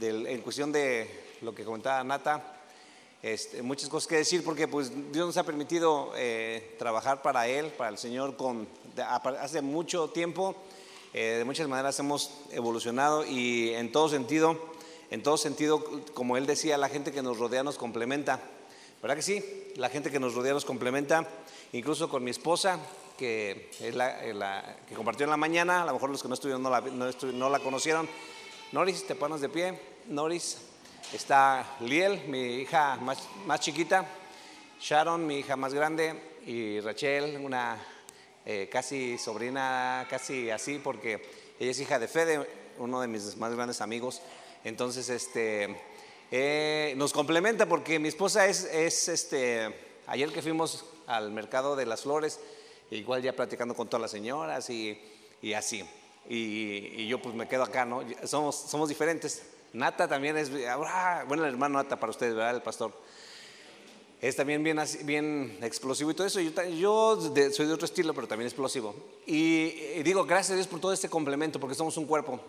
en cuestión de lo que comentaba Nata. Este, muchas cosas que decir porque pues Dios nos ha permitido eh, trabajar para Él, para el Señor, con, hace mucho tiempo. Eh, de muchas maneras hemos evolucionado y en todo sentido, en todo sentido, como Él decía, la gente que nos rodea nos complementa. ¿Verdad que sí? La gente que nos rodea nos complementa, incluso con mi esposa, que, es la, que compartió en la mañana, a lo mejor los que no estuvieron no la, no, la conocieron. Noris, te pones de pie. Noris, está Liel, mi hija más, más chiquita, Sharon, mi hija más grande, y Rachel, una eh, casi sobrina, casi así, porque ella es hija de Fede, uno de mis más grandes amigos. Entonces, este, eh, nos complementa porque mi esposa es, es, este, ayer que fuimos al mercado de las flores, igual ya platicando con todas las señoras y, y así. Y, yo pues me quedo acá, ¿no? Somos, somos diferentes. Nata también es, ah, bueno, el hermano Nata para ustedes, ¿verdad? El pastor. Es también bien, bien explosivo y todo eso. Yo, yo soy de otro estilo, pero también explosivo. Y, y, digo, gracias a Dios por todo este complemento, porque somos un cuerpo.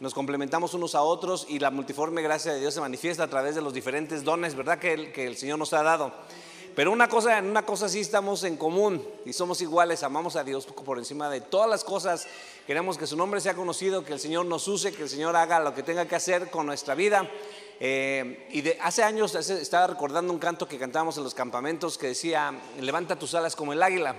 Nos complementamos unos a otros y la multiforme gracia de Dios se manifiesta a través de los diferentes dones, ¿verdad? Que el, que el Señor nos ha dado. Pero una cosa, una cosa sí estamos en común y somos iguales, amamos a Dios por encima de todas las cosas. Queremos que su nombre sea conocido, que el Señor nos use, que el Señor haga lo que tenga que hacer con nuestra vida. Eh, y hace años estaba recordando un canto que cantábamos en los campamentos que decía, levanta tus alas como el águila.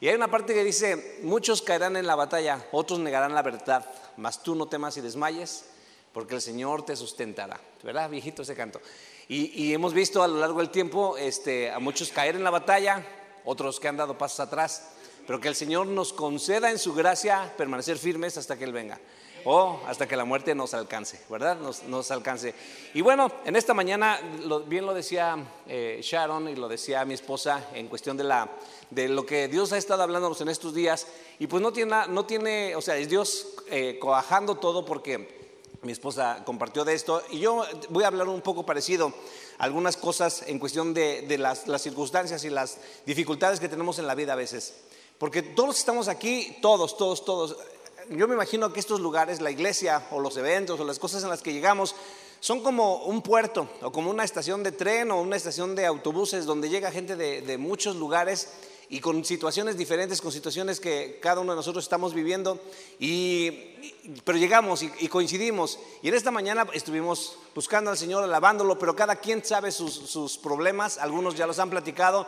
Y hay una parte que dice, muchos caerán en la batalla, otros negarán la verdad, mas tú no temas y desmayes, porque el Señor te sustentará. ¿Verdad, viejito ese canto? Y, hemos visto a lo largo del tiempo este, a muchos caer en la batalla, otros que han dado pasos atrás, pero que el Señor nos conceda en su gracia permanecer firmes hasta que Él venga. O hasta que la muerte nos alcance, ¿verdad? Nos, alcance. Y bueno, en esta mañana, bien lo decía eh, Sharon y lo decía mi esposa en cuestión de, la, de lo que Dios ha estado hablándonos en estos días. Y pues no tiene, no tiene o sea, es Dios eh, coajando todo porque mi esposa compartió de esto y yo voy a hablar un poco parecido, algunas cosas en cuestión de, las, circunstancias y las dificultades que tenemos en la vida a veces. Porque todos estamos aquí, todos, todos, todos. Yo me imagino que estos lugares, la iglesia o los eventos o las cosas en las que llegamos, son como un puerto o como una estación de tren o una estación de autobuses donde llega gente de, de muchos lugares y con situaciones diferentes, con situaciones que cada uno de nosotros estamos viviendo, y, pero llegamos y, coincidimos. Y en esta mañana estuvimos buscando al Señor, alabándolo, pero cada quien sabe sus, problemas, algunos ya los han platicado,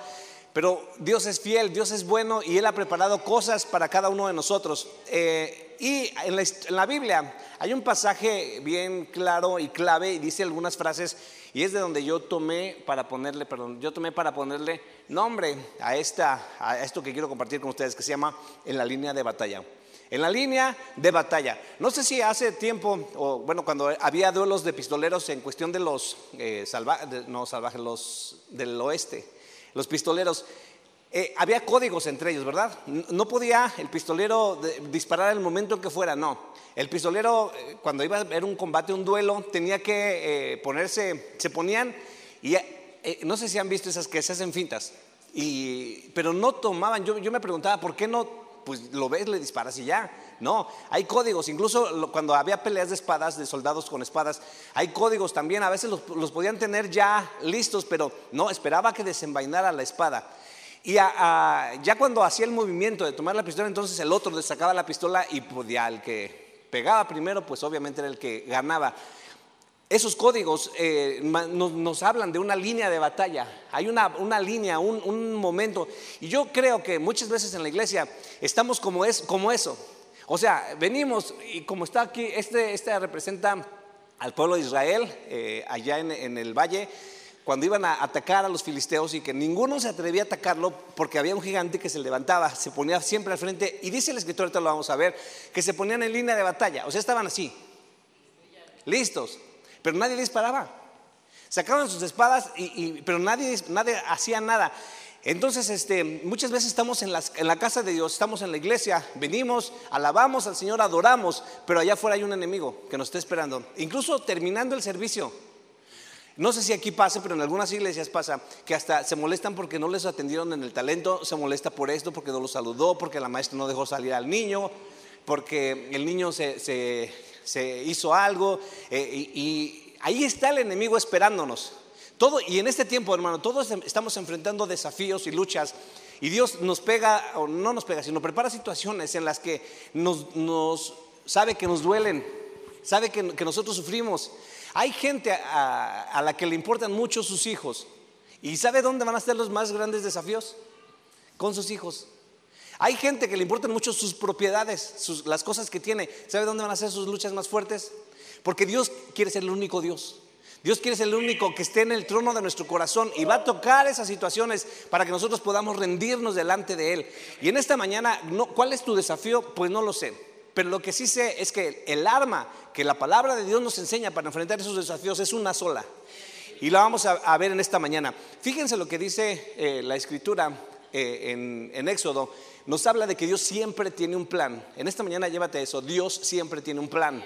pero Dios es fiel, Dios es bueno y Él ha preparado cosas para cada uno de nosotros. Eh, y en la, Biblia hay un pasaje bien claro y clave y dice algunas frases y es de donde yo tomé para ponerle, perdón, yo tomé para ponerle nombre a, esta, a esto que quiero compartir con ustedes, que se llama En la línea de batalla. En la línea de batalla. No sé si hace tiempo, o bueno, cuando había duelos de pistoleros en cuestión de los eh, no salvajes, los del oeste, los pistoleros, eh, había códigos entre ellos, ¿verdad? No podía el pistolero disparar el momento en que fuera, no. El pistolero, eh, cuando iba a haber un combate, un duelo, tenía que eh, ponerse, se ponían, y no sé si han visto esas que se hacen fintas, y, pero no tomaban, yo, yo me preguntaba, ¿por qué no? Pues lo ves, le disparas y ya. No, hay códigos, incluso cuando había peleas de espadas, de soldados con espadas, hay códigos también, a veces los, podían tener ya listos, pero no, esperaba que desenvainara la espada. Y ya cuando hacía el movimiento de tomar la pistola, entonces el otro le sacaba la pistola y podía el que pegaba primero, pues obviamente era el que ganaba. Esos códigos eh, nos, hablan de una línea de batalla, hay una, línea, un, momento. Y yo creo que muchas veces en la iglesia estamos como, es, como eso. O sea, venimos y como está aquí, este, este representa al pueblo de Israel, eh, allá en el valle cuando iban a atacar a los filisteos y que ninguno se atrevía a atacarlo porque había un gigante que se levantaba, se ponía siempre al frente y dice el escritor, ahorita lo vamos a ver, que se ponían en línea de batalla, o sea, estaban así, listos, pero nadie disparaba. Sacaban sus espadas, y, pero nadie, nadie hacía nada. Entonces, este, muchas veces estamos en, en, la casa de Dios, estamos en la iglesia, venimos, alabamos al Señor, adoramos, pero allá afuera hay un enemigo que nos está esperando. Incluso terminando el servicio, no sé si aquí pasa, pero en algunas iglesias pasa que hasta se molestan porque no les atendieron en el talento, se molesta por esto, porque no lo saludó, porque la maestra no dejó salir al niño, porque el niño se, se hizo algo eh, y, y ahí está el enemigo esperándonos. Y en este tiempo, hermano, todos estamos enfrentando desafíos y luchas. Y Dios nos pega, o no nos pega, sino prepara situaciones en las que nos, sabe que nos duelen, sabe que, nosotros sufrimos. Hay gente a, la que le importan mucho sus hijos. ¿Y sabe dónde van a estar los más grandes desafíos? Con sus hijos. Hay gente que le importan mucho sus propiedades, sus- las cosas que tiene. ¿Sabe dónde van a ser sus luchas más fuertes? Porque Dios quiere ser el único Dios. Dios quiere ser el único que esté en el trono de nuestro corazón y va a tocar esas situaciones para que nosotros podamos rendirnos delante de Él. Y en esta mañana, ¿cuál es tu desafío? Pues no lo sé. Pero lo que sí sé es que el arma que la palabra de Dios nos enseña para enfrentar esos desafíos es una sola. Y la vamos a, a ver en esta mañana. Fíjense lo que dice eh, la escritura eh, en, en Éxodo. Nos habla de que Dios siempre tiene un plan. En esta mañana llévate eso. Dios siempre tiene un plan.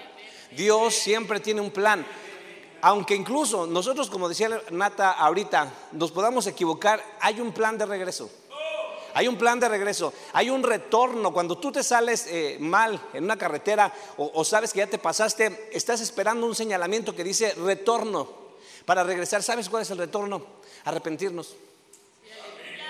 Dios siempre tiene un plan. Aunque incluso nosotros, como decía Nata ahorita, nos podamos equivocar, hay un plan de regreso. Hay un plan de regreso, hay un retorno. Cuando tú te sales eh, mal en una carretera o, o sabes que ya te pasaste, estás esperando un señalamiento que dice retorno para regresar. ¿Sabes cuál es el retorno? Arrepentirnos.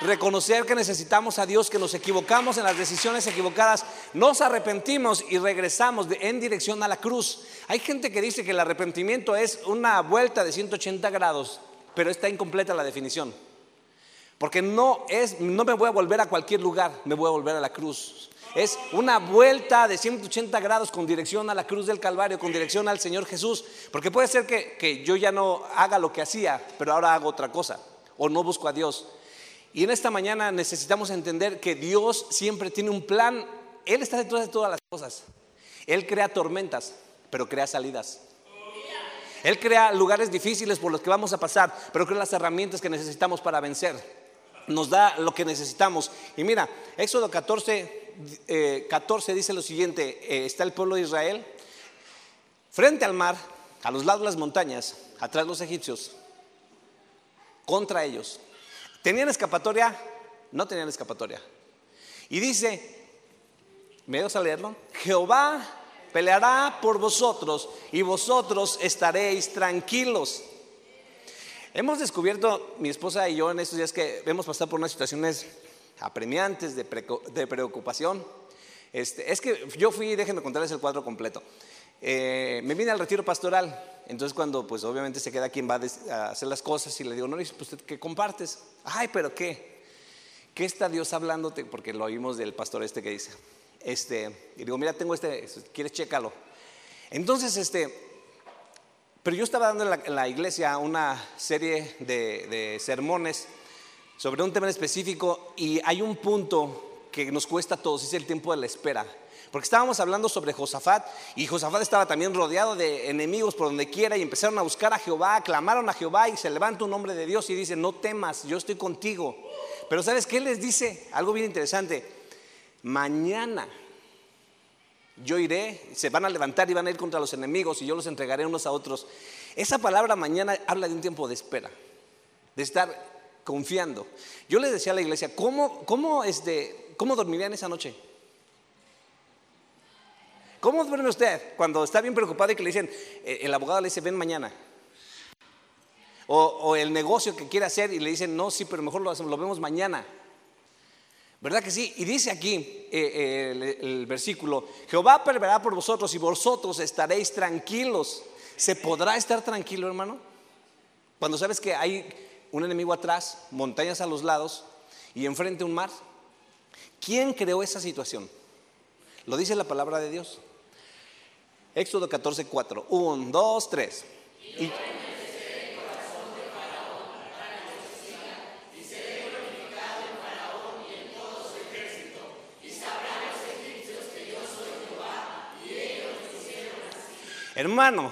Reconocer que necesitamos a Dios, que nos equivocamos en las decisiones equivocadas, nos arrepentimos y regresamos en dirección a la cruz. Hay gente que dice que el arrepentimiento es una vuelta de 180 grados, pero está incompleta la definición. Porque no es, no me voy a volver a cualquier lugar, me voy a volver a la cruz. Es una vuelta de 180 grados con dirección a la cruz del Calvario, con dirección al Señor Jesús. Porque puede ser que, que yo ya no haga lo que hacía, pero ahora hago otra cosa, o no busco a Dios. Y en esta mañana necesitamos entender que Dios siempre tiene un plan. Él está detrás de todas las cosas. Él crea tormentas, pero crea salidas. Él crea lugares difíciles por los que vamos a pasar, pero crea las herramientas que necesitamos para vencer. Nos da lo que necesitamos. Y mira, Éxodo 14, eh, 14 dice lo siguiente, eh, está el pueblo de Israel frente al mar, a los lados de las montañas, atrás los egipcios, contra ellos. ¿Tenían escapatoria? No tenían escapatoria. Y dice, ¿me dejas a leerlo? Jehová peleará por vosotros y vosotros estaréis tranquilos. Hemos descubierto, mi esposa y yo, en estos días que hemos pasado por unas situaciones apremiantes de preocupación. Este, es que yo fui, déjenme contarles el cuadro completo. Eh, me vine al retiro pastoral, entonces cuando pues obviamente se queda quien va a hacer las cosas y le digo, no, pues ¿qué compartes? Ay, pero ¿qué? ¿Qué está Dios hablándote? Porque lo oímos del pastor este que dice. Este, y digo, mira, tengo este, ¿quieres chécalo? Entonces, este, pero yo estaba dando en la, iglesia una serie de, sermones sobre un tema específico y hay un punto que nos cuesta a todos, es el tiempo de la espera. Porque estábamos hablando sobre Josafat y Josafat estaba también rodeado de enemigos por donde quiera y empezaron a buscar a Jehová, clamaron a Jehová y se levanta un hombre de Dios y dice, no temas, yo estoy contigo. Pero ¿sabes qué les dice? Algo bien interesante. Mañana yo iré, se van a levantar y van a ir contra los enemigos y yo los entregaré unos a otros. Esa palabra mañana habla de un tiempo de espera, de estar confiando. Yo les decía a la iglesia, ¿cómo, cómo, este, cómo dormirían esa noche? ¿Cómo duerme usted cuando está bien preocupado y que le dicen, eh, el abogado le dice, ven mañana? O, el negocio que quiere hacer y le dicen, no, sí, pero mejor lo, vemos mañana. ¿Verdad que sí? Y dice aquí eh, eh, el, el versículo, Jehová peleará por vosotros y vosotros estaréis tranquilos. ¿Se podrá estar tranquilo, hermano? Cuando sabes que hay un enemigo atrás, montañas a los lados y enfrente un mar. ¿Quién creó esa situación? Lo dice la palabra de Dios. Éxodo 14, 4. 1, 2, 3. Y, Hermano,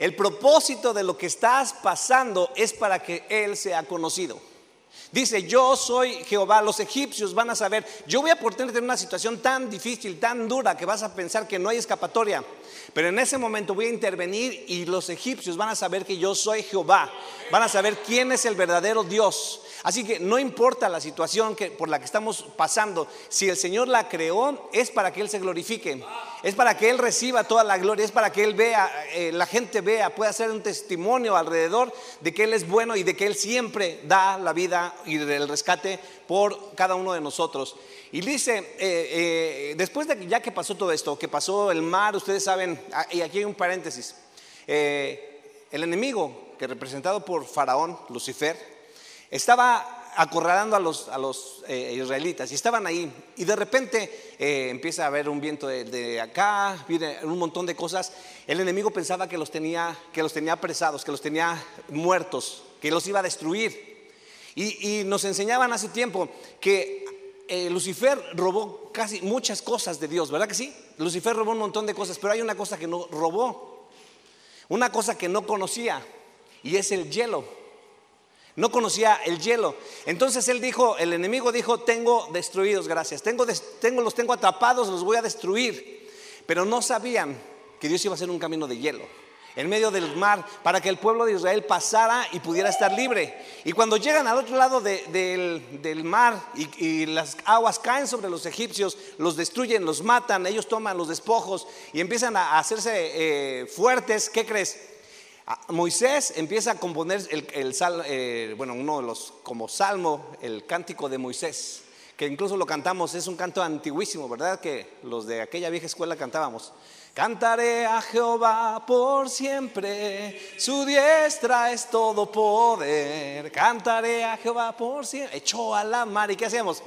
el propósito de lo que estás pasando es para que Él sea conocido. Dice, yo soy Jehová, los egipcios van a saber, yo voy a ponerte en una situación tan difícil, tan dura, que vas a pensar que no hay escapatoria. Pero en ese momento voy a intervenir y los egipcios van a saber que yo soy Jehová, van a saber quién es el verdadero Dios. Así que no importa la situación que, por la que estamos pasando, si el Señor la creó, es para que Él se glorifique. es para que Él reciba toda la gloria, es para que Él vea, eh, la gente vea, pueda hacer un testimonio alrededor de que Él es bueno y de que Él siempre da la vida y el rescate por cada uno de nosotros. Y dice, eh, eh, después de ya que pasó todo esto, que pasó el mar, ustedes saben, ah, y aquí hay un paréntesis, el enemigo, que representado por Faraón, Lucifer, estaba acorralando a los, a los eh, israelitas y estaban ahí y de repente eh, empieza a haber un viento de, acá, viene un montón de cosas. El enemigo pensaba que los tenía, que los tenía apresados, que los tenía muertos, que los iba a destruir. Y, nos enseñaban hace tiempo que eh, Lucifer robó casi muchas cosas de Dios, ¿verdad que sí? Lucifer robó un montón de cosas, pero hay una cosa que no robó, una cosa que no conocía y es el hielo. No conocía el hielo. Entonces él dijo, el enemigo dijo, tengo destruidos, gracias. Tengo, tengo, los tengo atrapados, los voy a destruir. Pero no sabían que Dios iba a hacer un camino de hielo en medio del mar para que el pueblo de Israel pasara y pudiera estar libre. Y cuando llegan al otro lado del, mar y, las aguas caen sobre los egipcios, los destruyen, los matan, ellos toman los despojos y empiezan a hacerse eh, fuertes, ¿qué crees? Ah, Moisés empieza a componer el, eh, bueno, uno de los, como salmo, el cántico de Moisés, que incluso lo cantamos, es un canto antiguísimo, ¿verdad? Que los de aquella vieja escuela cantábamos. Cantaré a Jehová por siempre, su diestra es todo poder. Cantaré a Jehová por siempre. Echó a la mar, ¿y qué hacemos?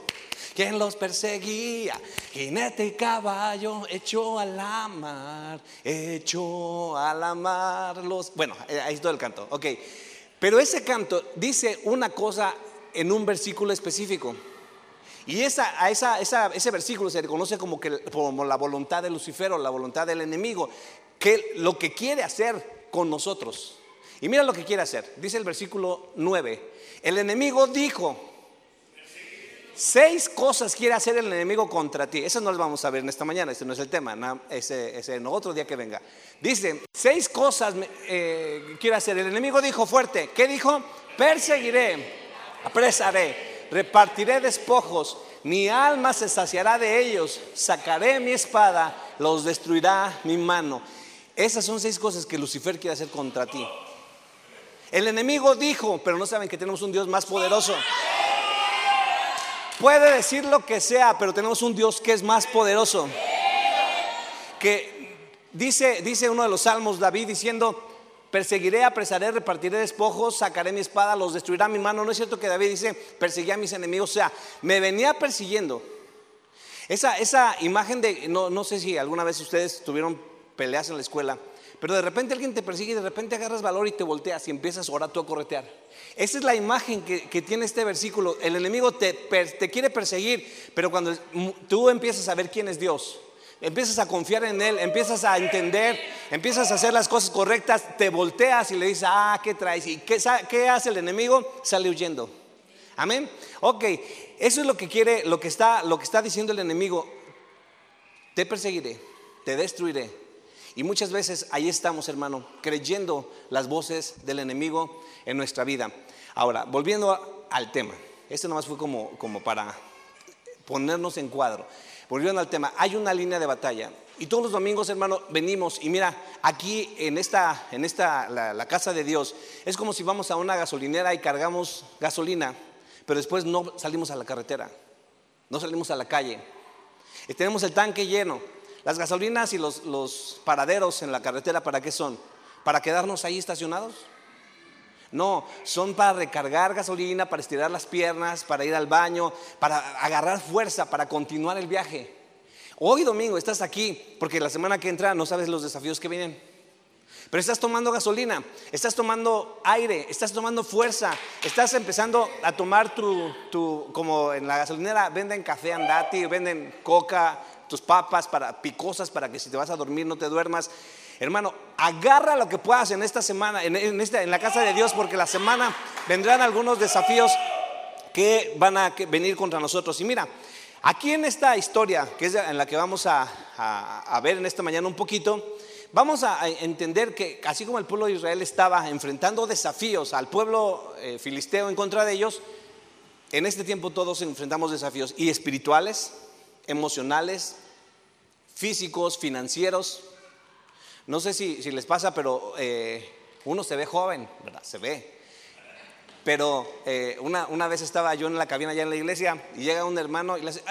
quien los perseguía, jinete y caballo, echó a la mar, echó a la mar los... Bueno, eh, ahí es todo el canto, ok. Pero ese canto dice una cosa en un versículo específico. Y esa, a esa, ese versículo se reconoce como, que, como la voluntad de Lucifer la voluntad del enemigo, que lo que quiere hacer con nosotros. Y mira lo que quiere hacer. Dice el versículo 9. El enemigo dijo, Seis cosas quiere hacer el enemigo contra ti. Eso no lo vamos a ver en esta mañana, ese no es el tema, ese, ese en otro día que venga. Dice, seis cosas eh, quiere hacer. El enemigo dijo fuerte, ¿qué dijo? Perseguiré, apresaré, repartiré despojos, mi alma se saciará de ellos, sacaré mi espada, los destruirá mi mano. Esas son seis cosas que Lucifer quiere hacer contra ti. El enemigo dijo, pero no saben que tenemos un Dios más poderoso. Puede decir lo que sea, pero tenemos un Dios que es más poderoso. Que dice, dice uno de los salmos, David, diciendo, perseguiré, apresaré, repartiré despojos, sacaré mi espada, los destruirá mi mano. No es cierto que David dice, perseguía a mis enemigos, o sea, me venía persiguiendo. Esa, esa imagen de, no, no sé si alguna vez ustedes tuvieron peleas en la escuela, pero de repente alguien te persigue y de repente agarras valor y te volteas y empiezas ahora tú a corretear. Esa es la imagen que, tiene este versículo. El enemigo te, te quiere perseguir, pero cuando tú empiezas a ver quién es Dios, empiezas a confiar en Él, empiezas a entender, empiezas a hacer las cosas correctas, te volteas y le dices, ah, ¿qué traes? ¿Y qué, hace el enemigo? Sale huyendo. Amén. Ok, eso es lo que quiere, lo que está, lo que está diciendo el enemigo. Te perseguiré, te destruiré, y muchas veces ahí estamos, hermano, creyendo las voces del enemigo en nuestra vida. Ahora, volviendo al tema, este nomás fue como, como para ponernos en cuadro. Volviendo al tema, hay una línea de batalla. Y todos los domingos, hermano, venimos y mira, aquí en esta, en esta la, casa de Dios, es como si vamos a una gasolinera y cargamos gasolina, pero después no salimos a la carretera, no salimos a la calle. Y tenemos el tanque lleno, las gasolinas y los, paraderos en la carretera, ¿para qué son? ¿Para quedarnos ahí estacionados? No, son para recargar gasolina, para estirar las piernas, para ir al baño, para agarrar fuerza, para continuar el viaje. Hoy domingo estás aquí porque la semana que entra no sabes los desafíos que vienen. Pero estás tomando gasolina, estás tomando aire, estás tomando fuerza, estás empezando a tomar tu, tu como en la gasolinera venden café andati, venden coca, tus papas para picosas para que si te vas a dormir no te duermas. Hermano, agarra lo que puedas en esta semana, en, la casa de Dios, porque la semana vendrán algunos desafíos que van a venir contra nosotros. Y mira, aquí en esta historia, que es en la que vamos a, a, ver en esta mañana un poquito, vamos a entender que así como el pueblo de Israel estaba enfrentando desafíos al pueblo eh, filisteo en contra de ellos, en este tiempo todos enfrentamos desafíos y espirituales, emocionales, físicos, financieros. No sé si, les pasa, pero eh, uno se ve joven, ¿verdad? Se ve. Pero eh, una, una, vez estaba yo en la cabina allá en la iglesia y llega un hermano y le hace,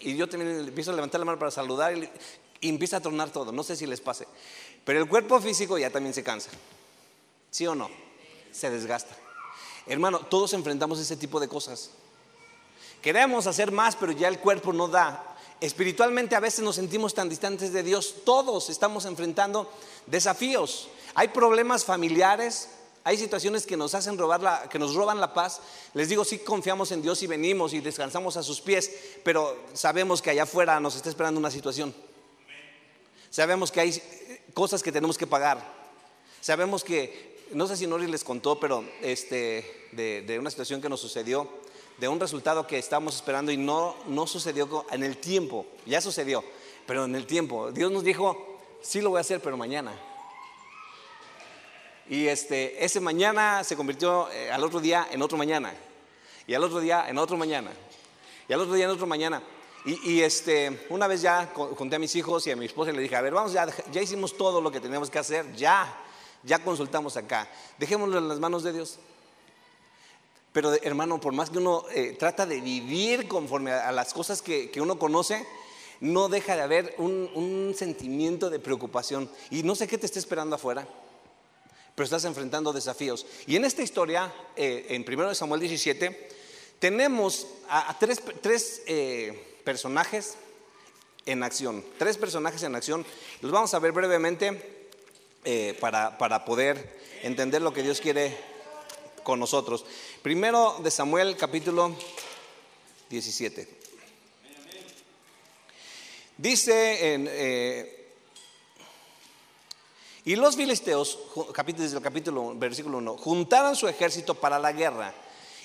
y yo también empiezo a levantar la mano para saludar y, y, empieza a tronar todo. No sé si les pase. Pero el cuerpo físico ya también se cansa. ¿Sí o no? Se desgasta. Hermano, todos enfrentamos ese tipo de cosas. Queremos hacer más, pero ya el cuerpo no da. Espiritualmente a veces nos sentimos tan distantes de Dios. Todos estamos enfrentando desafíos. Hay problemas familiares, hay situaciones que nos hacen robar la, que nos roban la paz. Les digo, sí confiamos en Dios y venimos y descansamos a sus pies, pero sabemos que allá afuera nos está esperando una situación. Sabemos que hay cosas que tenemos que pagar. Sabemos que, no sé si Nori les contó, pero este, de, de una situación que nos sucedió, de un resultado que estábamos esperando y no, no sucedió en el tiempo. Ya sucedió, pero en el tiempo. Dios nos dijo, sí lo voy a hacer, pero mañana. Y este, ese mañana se convirtió eh, al otro día en otro mañana. Y al otro día en otro mañana. Y al otro día en otro mañana. Y, este, una vez ya conté a mis hijos y a mi esposa y le dije, a ver, vamos, ya, ya hicimos todo lo que teníamos que hacer, ya, ya consultamos acá. Dejémoslo en las manos de Dios. Pero hermano, por más que uno eh, trata de vivir conforme a, las cosas que, uno conoce, no deja de haber un, sentimiento de preocupación. Y no sé qué te está esperando afuera pero estás enfrentando desafíos. Y en esta historia, eh, en 1 Samuel 17, tenemos a, tres, eh, personajes en acción, tres personajes en acción. Los vamos a ver brevemente eh, para, para poder entender lo que Dios quiere con nosotros. Primero de Samuel capítulo 17. Dice en, y los filisteos, capítulo, versículo 1, juntaron su ejército para la guerra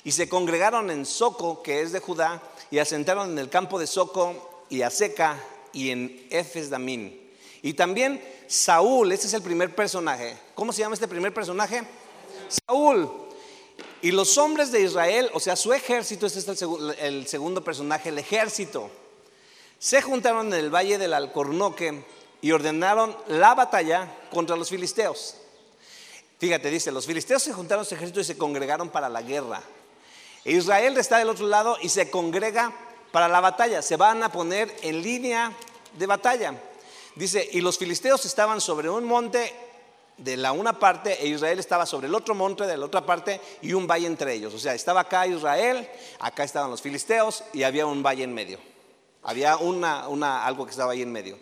y se congregaron en Soco, que es de Judá, y asentaron en el campo de Soco y a Seca y en Efes Damín. Y también Saúl, este es el primer personaje. ¿Cómo se llama este primer personaje? Saúl. Y los hombres de Israel, o sea, su ejército, este es el, el segundo personaje, el ejército, se juntaron en el valle del Alcornoque y ordenaron la batalla contra los filisteos. Fíjate, dice, los filisteos se juntaron a su ejército y se congregaron para la guerra. E Israel está del otro lado y se congrega para la batalla. Se van a poner en línea de batalla. Dice, y los filisteos estaban sobre un monte de la una parte e Israel estaba sobre el otro monte de la otra parte y un valle entre ellos. O sea, estaba acá Israel, acá estaban los filisteos y había un valle en medio. Había una, una, algo que estaba ahí en medio.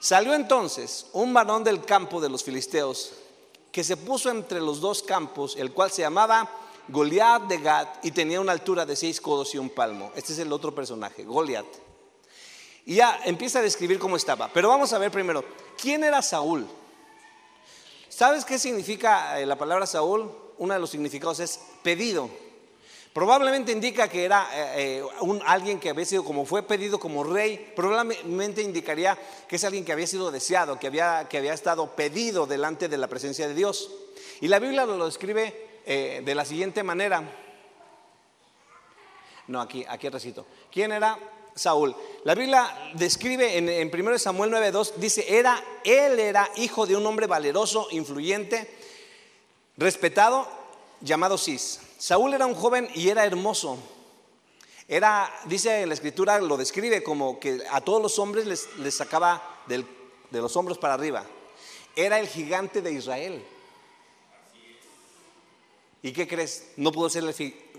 Salió entonces un varón del campo de los filisteos que se puso entre los dos campos, el cual se llamaba Goliat de Gat y tenía una altura de seis codos y un palmo. Este es el otro personaje, Goliat. Y ya empieza a describir cómo estaba. Pero vamos a ver primero, ¿quién era Saúl? ¿Sabes qué significa eh, la palabra Saúl? Uno de los significados es pedido. Probablemente indica que era eh, eh, alguien que había sido, como fue pedido como rey, probablemente indicaría que es alguien que había sido deseado, que había, que había estado pedido delante de la presencia de Dios. Y la Biblia lo describe de la siguiente manera. No, aquí, aquí recito. ¿Quién era Saúl? La Biblia describe en, en 1 Samuel 9.2, dice, era, él era hijo de un hombre valeroso, influyente, respetado, llamado Cis. Saúl era un joven y era hermoso. Era, dice la escritura, lo describe como que a todos los hombres les, sacaba de los hombros para arriba. Era el gigante de Israel. ¿Y qué crees? No pudo ser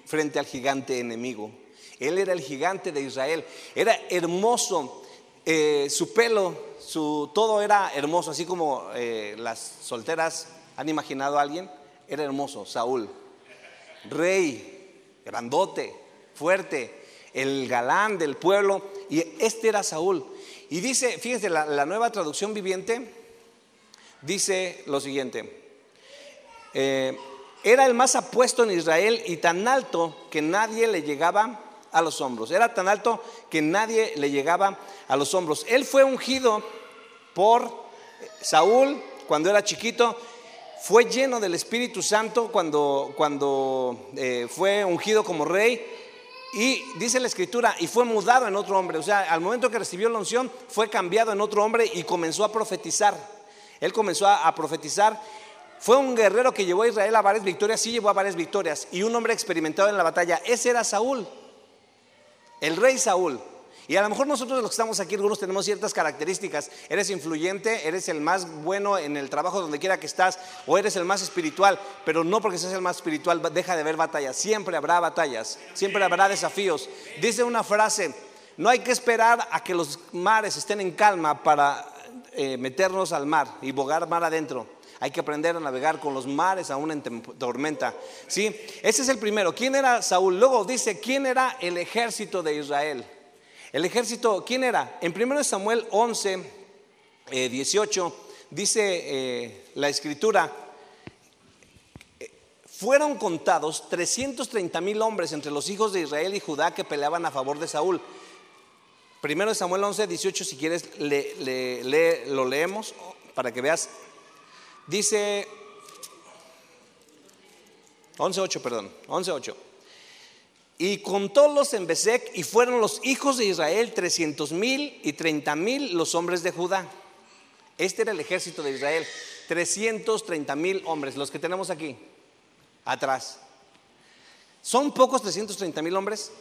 frente al gigante enemigo. Él era el gigante de Israel. Era hermoso. Eh, su pelo, su, todo era hermoso, así como eh, las solteras han imaginado a alguien. Era hermoso, Saúl rey, grandote, fuerte, el galán del pueblo, y este era Saúl. Y dice, fíjense, la, nueva traducción viviente dice lo siguiente, eh, era el más apuesto en Israel y tan alto que nadie le llegaba a los hombros, era tan alto que nadie le llegaba a los hombros. Él fue ungido por Saúl cuando era chiquito fue lleno del Espíritu Santo cuando, cuando eh, fue ungido como rey Y dice la escritura, y fue mudado en otro hombre. O sea, al momento que recibió la unción, fue cambiado en otro hombre y comenzó a profetizar. Él comenzó a, a profetizar. Fue un guerrero que llevó a Israel a varias victorias, sí llevó a varias victorias. Y un hombre experimentado en la batalla. Ese era Saúl, el rey Saúl. Y a lo mejor nosotros los que estamos aquí, algunos tenemos ciertas características. Eres influyente, eres el más bueno en el trabajo donde quiera que estás, o eres el más espiritual, pero no porque seas el más espiritual, deja de haber batallas. Siempre habrá batallas, siempre habrá desafíos. Dice una frase, no hay que esperar a que los mares estén en calma para eh, meternos al mar y bogar mar adentro. Hay que aprender a navegar con los mares aún en tormenta. ¿Sí? Ese es el primero. ¿Quién era Saúl? Luego dice, ¿quién era el ejército de Israel? El ejército, ¿quién era? En 1 Samuel 11, 18, eh, dice eh, la escritura, eh, fueron contados 330 mil hombres entre los hijos de Israel y Judá que peleaban a favor de Saúl. Primero Samuel 11, 18, si quieres lo leemos para que veas. Dice 11, 8, perdón, 11, 8. Y contólos en Besec y fueron los hijos de Israel 300 mil y 30 mil los hombres de Judá. Este era el ejército de Israel, 330 mil hombres, los que tenemos aquí, atrás. ¿Son pocos 330 mil hombres?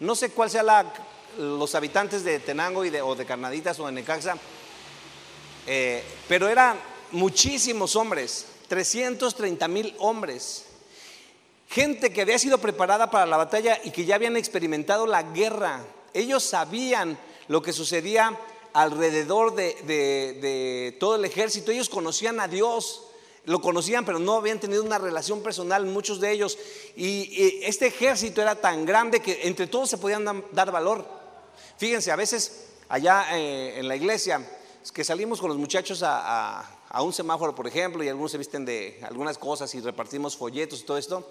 No sé cuál sea la, los habitantes de Tenango y de, o de Carnaditas o de Necaxa, eh, pero eran muchísimos hombres, 330 mil hombres. Gente que había sido preparada para la batalla y que ya habían experimentado la guerra. Ellos sabían lo que sucedía alrededor de, todo el ejército. Ellos conocían a Dios, lo conocían, pero no habían tenido una relación personal, muchos de ellos. Y, este ejército era tan grande que entre todos se podían dar valor. Fíjense, a veces allá eh, en la iglesia, que salimos con los muchachos a, a un semáforo, por ejemplo, y algunos se visten de algunas cosas y repartimos folletos y todo esto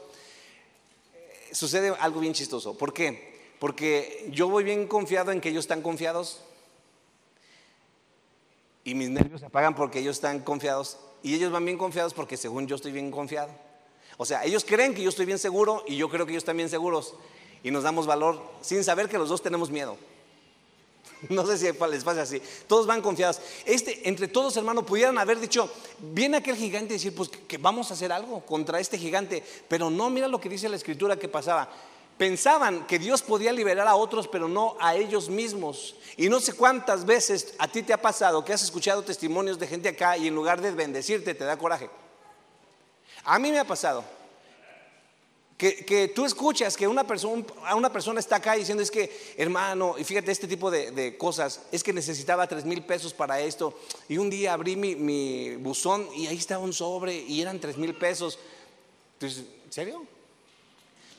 sucede algo bien chistoso. ¿Por qué? Porque yo voy bien confiado en que ellos están confiados y mis nervios se apagan porque ellos están confiados y ellos van bien confiados porque según yo estoy bien confiado. O sea, ellos creen que yo estoy bien seguro y yo creo que ellos están bien seguros y nos damos valor sin saber que los dos tenemos miedo. No sé si les pasa así. Todos van confiados. Este, entre todos, hermano, pudieran haber dicho, viene aquel gigante y decir, pues que vamos a hacer algo contra este gigante. Pero no, mira lo que dice la escritura que pasaba. Pensaban que Dios podía liberar a otros, pero no a ellos mismos. Y no sé cuántas veces a ti te ha pasado que has escuchado testimonios de gente acá y en lugar de bendecirte te da coraje. A mí me ha pasado. Que, tú escuchas que una persona, una persona está acá diciendo es que, hermano, y fíjate este tipo de, cosas, es que necesitaba tres mil pesos para esto. Y un día abrí mi, buzón y ahí estaba un sobre y eran tres mil pesos. ¿en serio?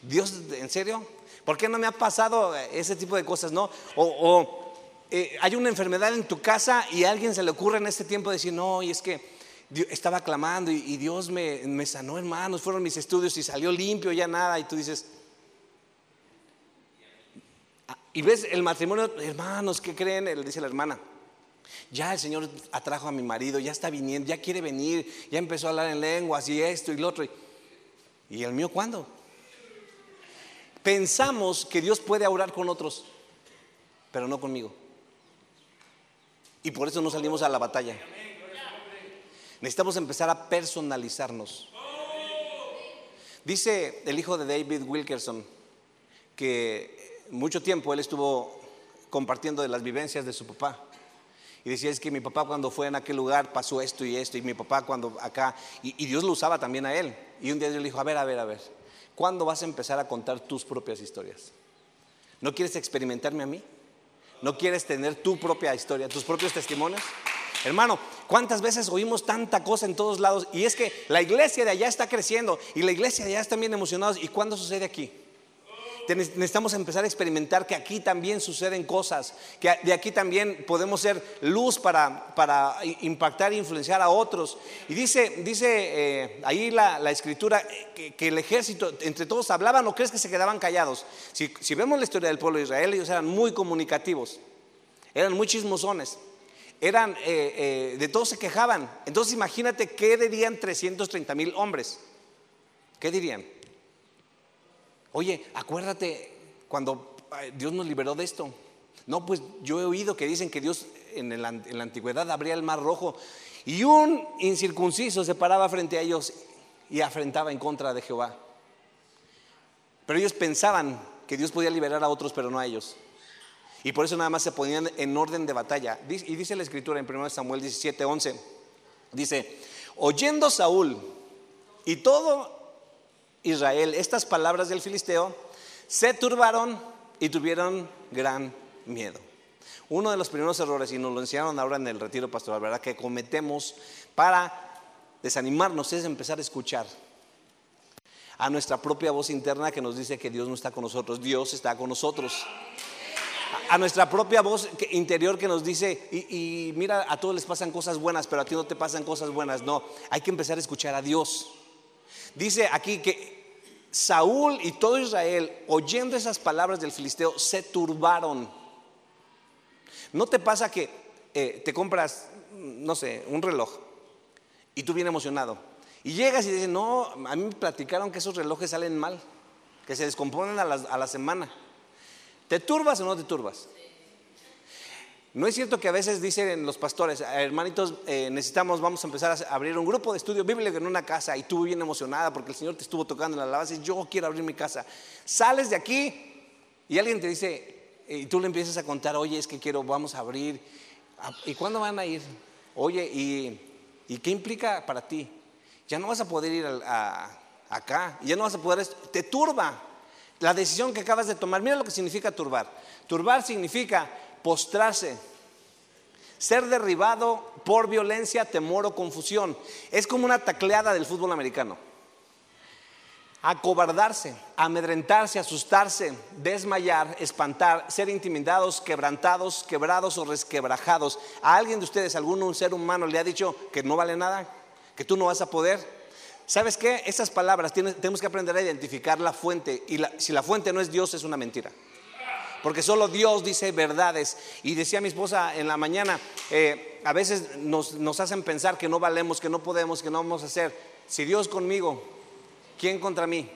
Dios, ¿en serio? ¿Por qué no me ha pasado ese tipo de cosas, no? O, eh, hay una enfermedad en tu casa y a alguien se le ocurre en este tiempo decir, no, y es que estaba clamando y, Dios me, sanó, hermanos, fueron mis estudios y salió limpio, ya nada, y tú dices, ah, y ves el matrimonio, hermanos, ¿qué creen? Le dice la hermana, ya el Señor atrajo a mi marido, ya está viniendo, ya quiere venir, ya empezó a hablar en lenguas y esto y lo otro. ¿Y el mío cuándo? Pensamos que Dios puede orar con otros, pero no conmigo. Y por eso no salimos a la batalla. Necesitamos empezar a personalizarnos. Dice el hijo de David Wilkerson que mucho tiempo él estuvo compartiendo de las vivencias de su papá. Y decía, es que mi papá cuando fue en aquel lugar pasó esto y esto, y mi papá cuando acá, y, Dios lo usaba también a él. Y un día Dios le dijo, a ver, a ver, a ver, ¿cuándo vas a empezar a contar tus propias historias? ¿No quieres experimentarme a mí? ¿No quieres tener tu propia historia, tus propios testimonios? Hermano, ¿cuántas veces oímos tanta cosa en todos lados? Y es que la iglesia de allá está creciendo y la iglesia de allá están bien emocionados. ¿Y cuándo sucede aquí? Necesitamos empezar a experimentar que aquí también suceden cosas, que de aquí también podemos ser luz para, para impactar e influenciar a otros. Y dice, dice eh, ahí la, escritura que, el ejército, entre todos hablaban o crees que se quedaban callados. Si, si vemos la historia del pueblo de Israel, ellos eran muy comunicativos, eran muy chismosones eran, eh, eh, de todos se quejaban. Entonces imagínate qué dirían 330 mil hombres. ¿Qué dirían? Oye, acuérdate cuando Dios nos liberó de esto? No, pues yo he oído que dicen que Dios en, en la antigüedad abría el mar rojo y un incircunciso se paraba frente a ellos y afrentaba en contra de Jehová. Pero ellos pensaban que Dios podía liberar a otros, pero no a ellos. Y por eso nada más se ponían en orden de batalla. Y dice la escritura en 1 Samuel 17, 11. Dice, oyendo Saúl y todo Israel estas palabras del filisteo, se turbaron y tuvieron gran miedo. Uno de los primeros errores, y nos lo enseñaron ahora en el retiro pastoral, ¿verdad? Que cometemos para desanimarnos es empezar a escuchar a nuestra propia voz interna que nos dice que Dios no está con nosotros, Dios está con nosotros. A nuestra propia voz interior que nos dice, y, mira, a todos les pasan cosas buenas, pero a ti no te pasan cosas buenas. No, hay que empezar a escuchar a Dios. Dice aquí que Saúl y todo Israel, oyendo esas palabras del filisteo, se turbaron. ¿No te pasa que eh, te compras, no sé, un reloj y tú bien emocionado? Y llegas y dices, no, a mí me platicaron que esos relojes salen mal, que se descomponen a la, semana. ¿Te turbas o no te turbas? No es cierto que a veces dicen los pastores, hermanitos, eh, necesitamos, vamos a empezar a abrir un grupo de estudio bíblico en una casa y tú bien emocionada porque el Señor te estuvo tocando en la alabanza y yo quiero abrir mi casa. Sales de aquí y alguien te dice, y tú le empiezas a contar, oye, es que quiero, vamos a abrir. ¿Y cuándo van a ir? Oye, ¿y, ¿y qué implica para ti? ya no vas a poder ir acá, ya no vas a poder, te turba la decisión que acabas de tomar. Mira lo que significa turbar. Turbar significa postrarse, ser derribado por violencia, temor o confusión. Es como una tacleada del fútbol americano. Acobardarse, amedrentarse, asustarse, desmayar, espantar, ser intimidados, quebrantados, quebrados o resquebrajados. ¿A alguien de ustedes, algún ser humano le ha dicho que no vale nada? que tú no vas a poder. ¿Sabes qué? Esas palabras tenemos que aprender a identificar la fuente y si la fuente no es Dios es una mentira. Porque solo Dios dice verdades. Y decía mi esposa en la mañana, eh, a veces nos, nos hacen pensar que no valemos, que no podemos, que no vamos a hacer. Si Dios conmigo, ¿quién contra mí?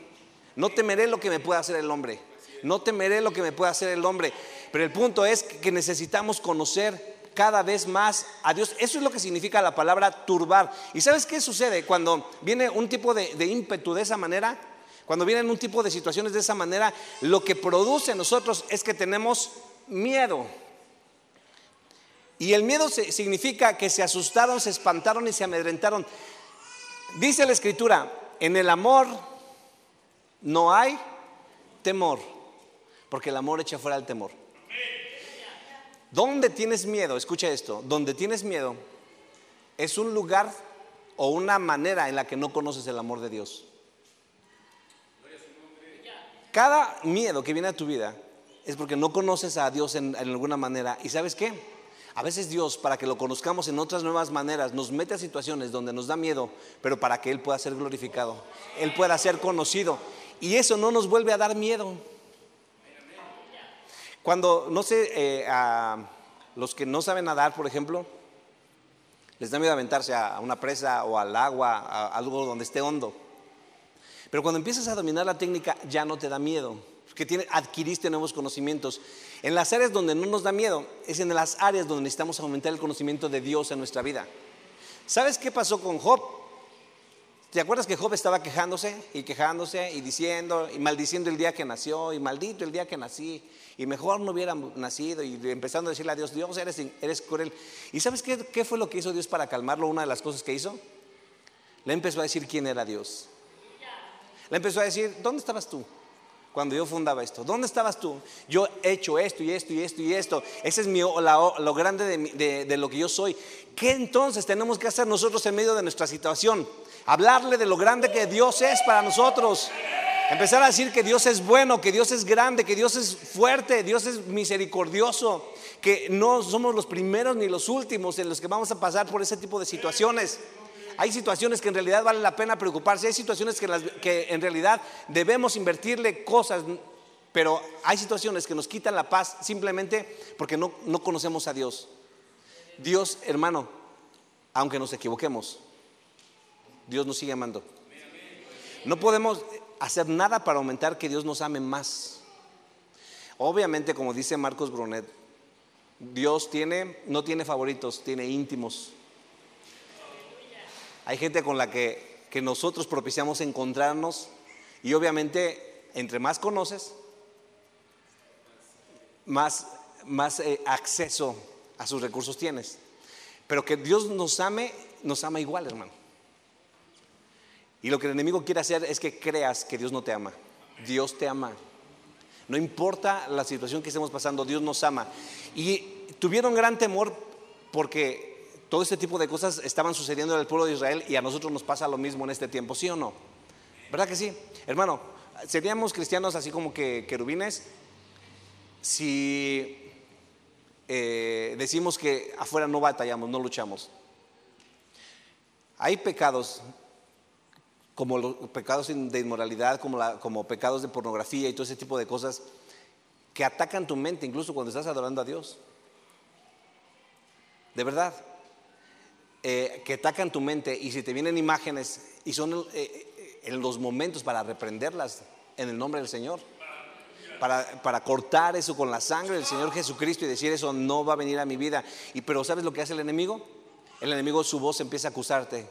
No temeré lo que me pueda hacer el hombre. No temeré lo que me pueda hacer el hombre. Pero el punto es que necesitamos conocer cada vez más a Dios. Eso es lo que significa la palabra turbar. ¿Y sabes qué sucede cuando viene un tipo de, ímpetu de esa manera? Cuando vienen un tipo de situaciones de esa manera, lo que produce en nosotros es que tenemos miedo. Y el miedo significa que se asustaron, se espantaron y se amedrentaron. Dice la escritura, en el amor no hay temor, porque el amor echa fuera el temor. ¿Dónde tienes miedo? Escucha esto. Donde tienes miedo es un lugar o una manera en la que no conoces el amor de Dios. Cada miedo que viene a tu vida es porque no conoces a Dios en, alguna manera. ¿Y sabes qué? A veces Dios, para que lo conozcamos en otras nuevas maneras, nos mete a situaciones donde nos da miedo, pero para que Él pueda ser glorificado, Él pueda ser conocido. Y eso no nos vuelve a dar miedo. Cuando, no sé, eh, a los que no saben nadar, por ejemplo, les da miedo aventarse a una presa o al agua, a algo donde esté hondo. Pero cuando empiezas a dominar la técnica, ya no te da miedo, porque adquiriste nuevos conocimientos. En las áreas donde no nos da miedo, es en las áreas donde necesitamos aumentar el conocimiento de Dios en nuestra vida. ¿Sabes qué pasó con Job? ¿Te acuerdas que Job estaba quejándose y quejándose y diciendo y maldiciendo el día que nació y maldito el día que nací y mejor no hubiera nacido y empezando a decirle a Dios, Dios, eres, eres cruel. ¿Y sabes qué, qué fue lo que hizo Dios para calmarlo? Una de las cosas que hizo. Le empezó a decir quién era Dios. Le empezó a decir, ¿dónde estabas tú? Cuando yo fundaba esto, ¿dónde estabas tú? Yo he hecho esto y esto y esto y esto. Ese es mi, lo grande de, de lo que yo soy. ¿Qué entonces tenemos que hacer nosotros en medio de nuestra situación? hablarle de lo grande que Dios es para nosotros. Empezar a decir que Dios es bueno, que Dios es grande, que Dios es fuerte, Dios es misericordioso, que no somos los primeros ni los últimos en los que vamos a pasar por ese tipo de situaciones. Hay situaciones que en realidad vale la pena preocuparse, hay situaciones que, en realidad debemos invertirle cosas, pero hay situaciones que nos quitan la paz simplemente porque no, no conocemos a Dios. Dios, hermano, aunque nos equivoquemos, Dios nos sigue amando. No podemos hacer nada para aumentar que Dios nos ame más. Obviamente, como dice Marcos Brunet, Dios tiene, no tiene favoritos, tiene íntimos. Hay gente con la que, nosotros propiciamos encontrarnos y obviamente entre más conoces, más, más eh, acceso a sus recursos tienes. Pero que Dios nos ame, nos ama igual, hermano. Y lo que el enemigo quiere hacer es que creas que Dios no te ama. Dios te ama. No importa la situación que estemos pasando, Dios nos ama. Y tuvieron gran temor porque todo este tipo de cosas estaban sucediendo en el pueblo de Israel y a nosotros nos pasa lo mismo en este tiempo, ¿sí o no? ¿Verdad que sí? Hermano, seríamos cristianos así como que querubines si eh, decimos que afuera no batallamos, no luchamos. Hay pecados como los pecados de inmoralidad, como, como pecados de pornografía y todo ese tipo de cosas que atacan tu mente incluso cuando estás adorando a Dios. De verdad. Eh, que atacan tu mente y si te vienen imágenes y son eh, eh, en los momentos para reprenderlas en el nombre del Señor. Para, para, cortar eso con la sangre del Señor Jesucristo y decir eso no va a venir a mi vida. Y pero ¿sabes lo que hace el enemigo? El enemigo su voz empieza a acusarte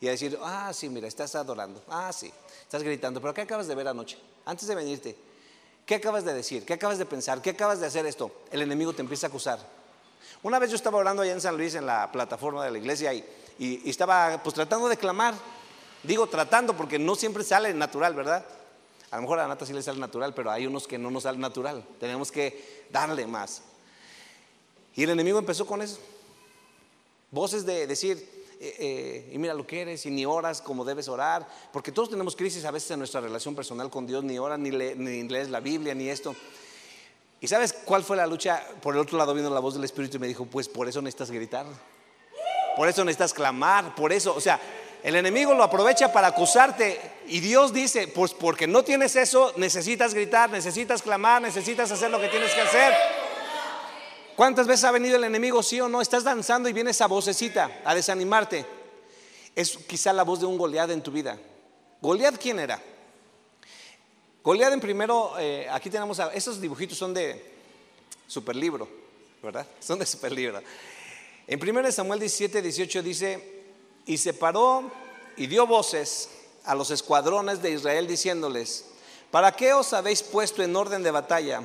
y a decir, ah, sí, mira, estás adorando, ah, sí, estás gritando, pero ¿qué acabas de ver anoche? Antes de venirte, ¿qué acabas de decir? ¿Qué acabas de pensar? ¿Qué acabas de hacer esto? El enemigo te empieza a acusar. Una vez yo estaba orando allá en San Luis, en la plataforma de la iglesia, y, y, estaba pues tratando de clamar. Digo tratando porque no siempre sale natural, ¿verdad? A lo mejor a Nata sí le sale natural, pero hay unos que no nos sale natural. Tenemos que darle más. Y el enemigo empezó con eso. Voces de decir, eh, eh, y mira lo que eres, y ni oras como debes orar, porque todos tenemos crisis a veces en nuestra relación personal con Dios, ni oras, ni, ni lees la Biblia, ni esto. ¿Y sabes cuál fue la lucha? Por el otro lado vino la voz del Espíritu y me dijo, pues por eso necesitas gritar, por eso necesitas clamar, por eso, o sea, el enemigo lo aprovecha para acusarte y Dios dice, pues porque no tienes eso, necesitas gritar, necesitas clamar, necesitas hacer lo que tienes que hacer. ¿Cuántas veces ha venido el enemigo, sí o no? Estás danzando y viene esa vocecita a desanimarte. Es quizá la voz de un Goliat en tu vida. ¿Goliat quién era? Goliat en primero, eh, aquí tenemos, esos dibujitos son de superlibro, ¿verdad? Son de superlibro. En 1 Samuel 17, 18 dice, y se paró y dio voces a los escuadrones de Israel diciéndoles, ¿para qué os habéis puesto en orden de batalla?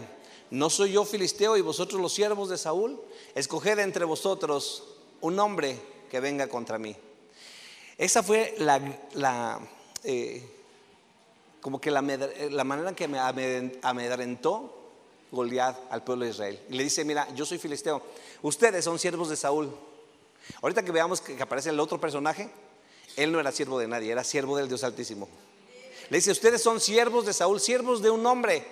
¿No soy yo filisteo y vosotros los siervos de Saúl? Escoged entre vosotros un hombre que venga contra mí. Esa fue la, eh, como que la, manera en que me amedrentó Goliat al pueblo de Israel. Y le dice, mira, yo soy filisteo, ustedes son siervos de Saúl. Ahorita que veamos que aparece el otro personaje, él no era siervo de nadie, era siervo del Dios Altísimo. Le dice, ustedes son siervos de Saúl, siervos de un hombre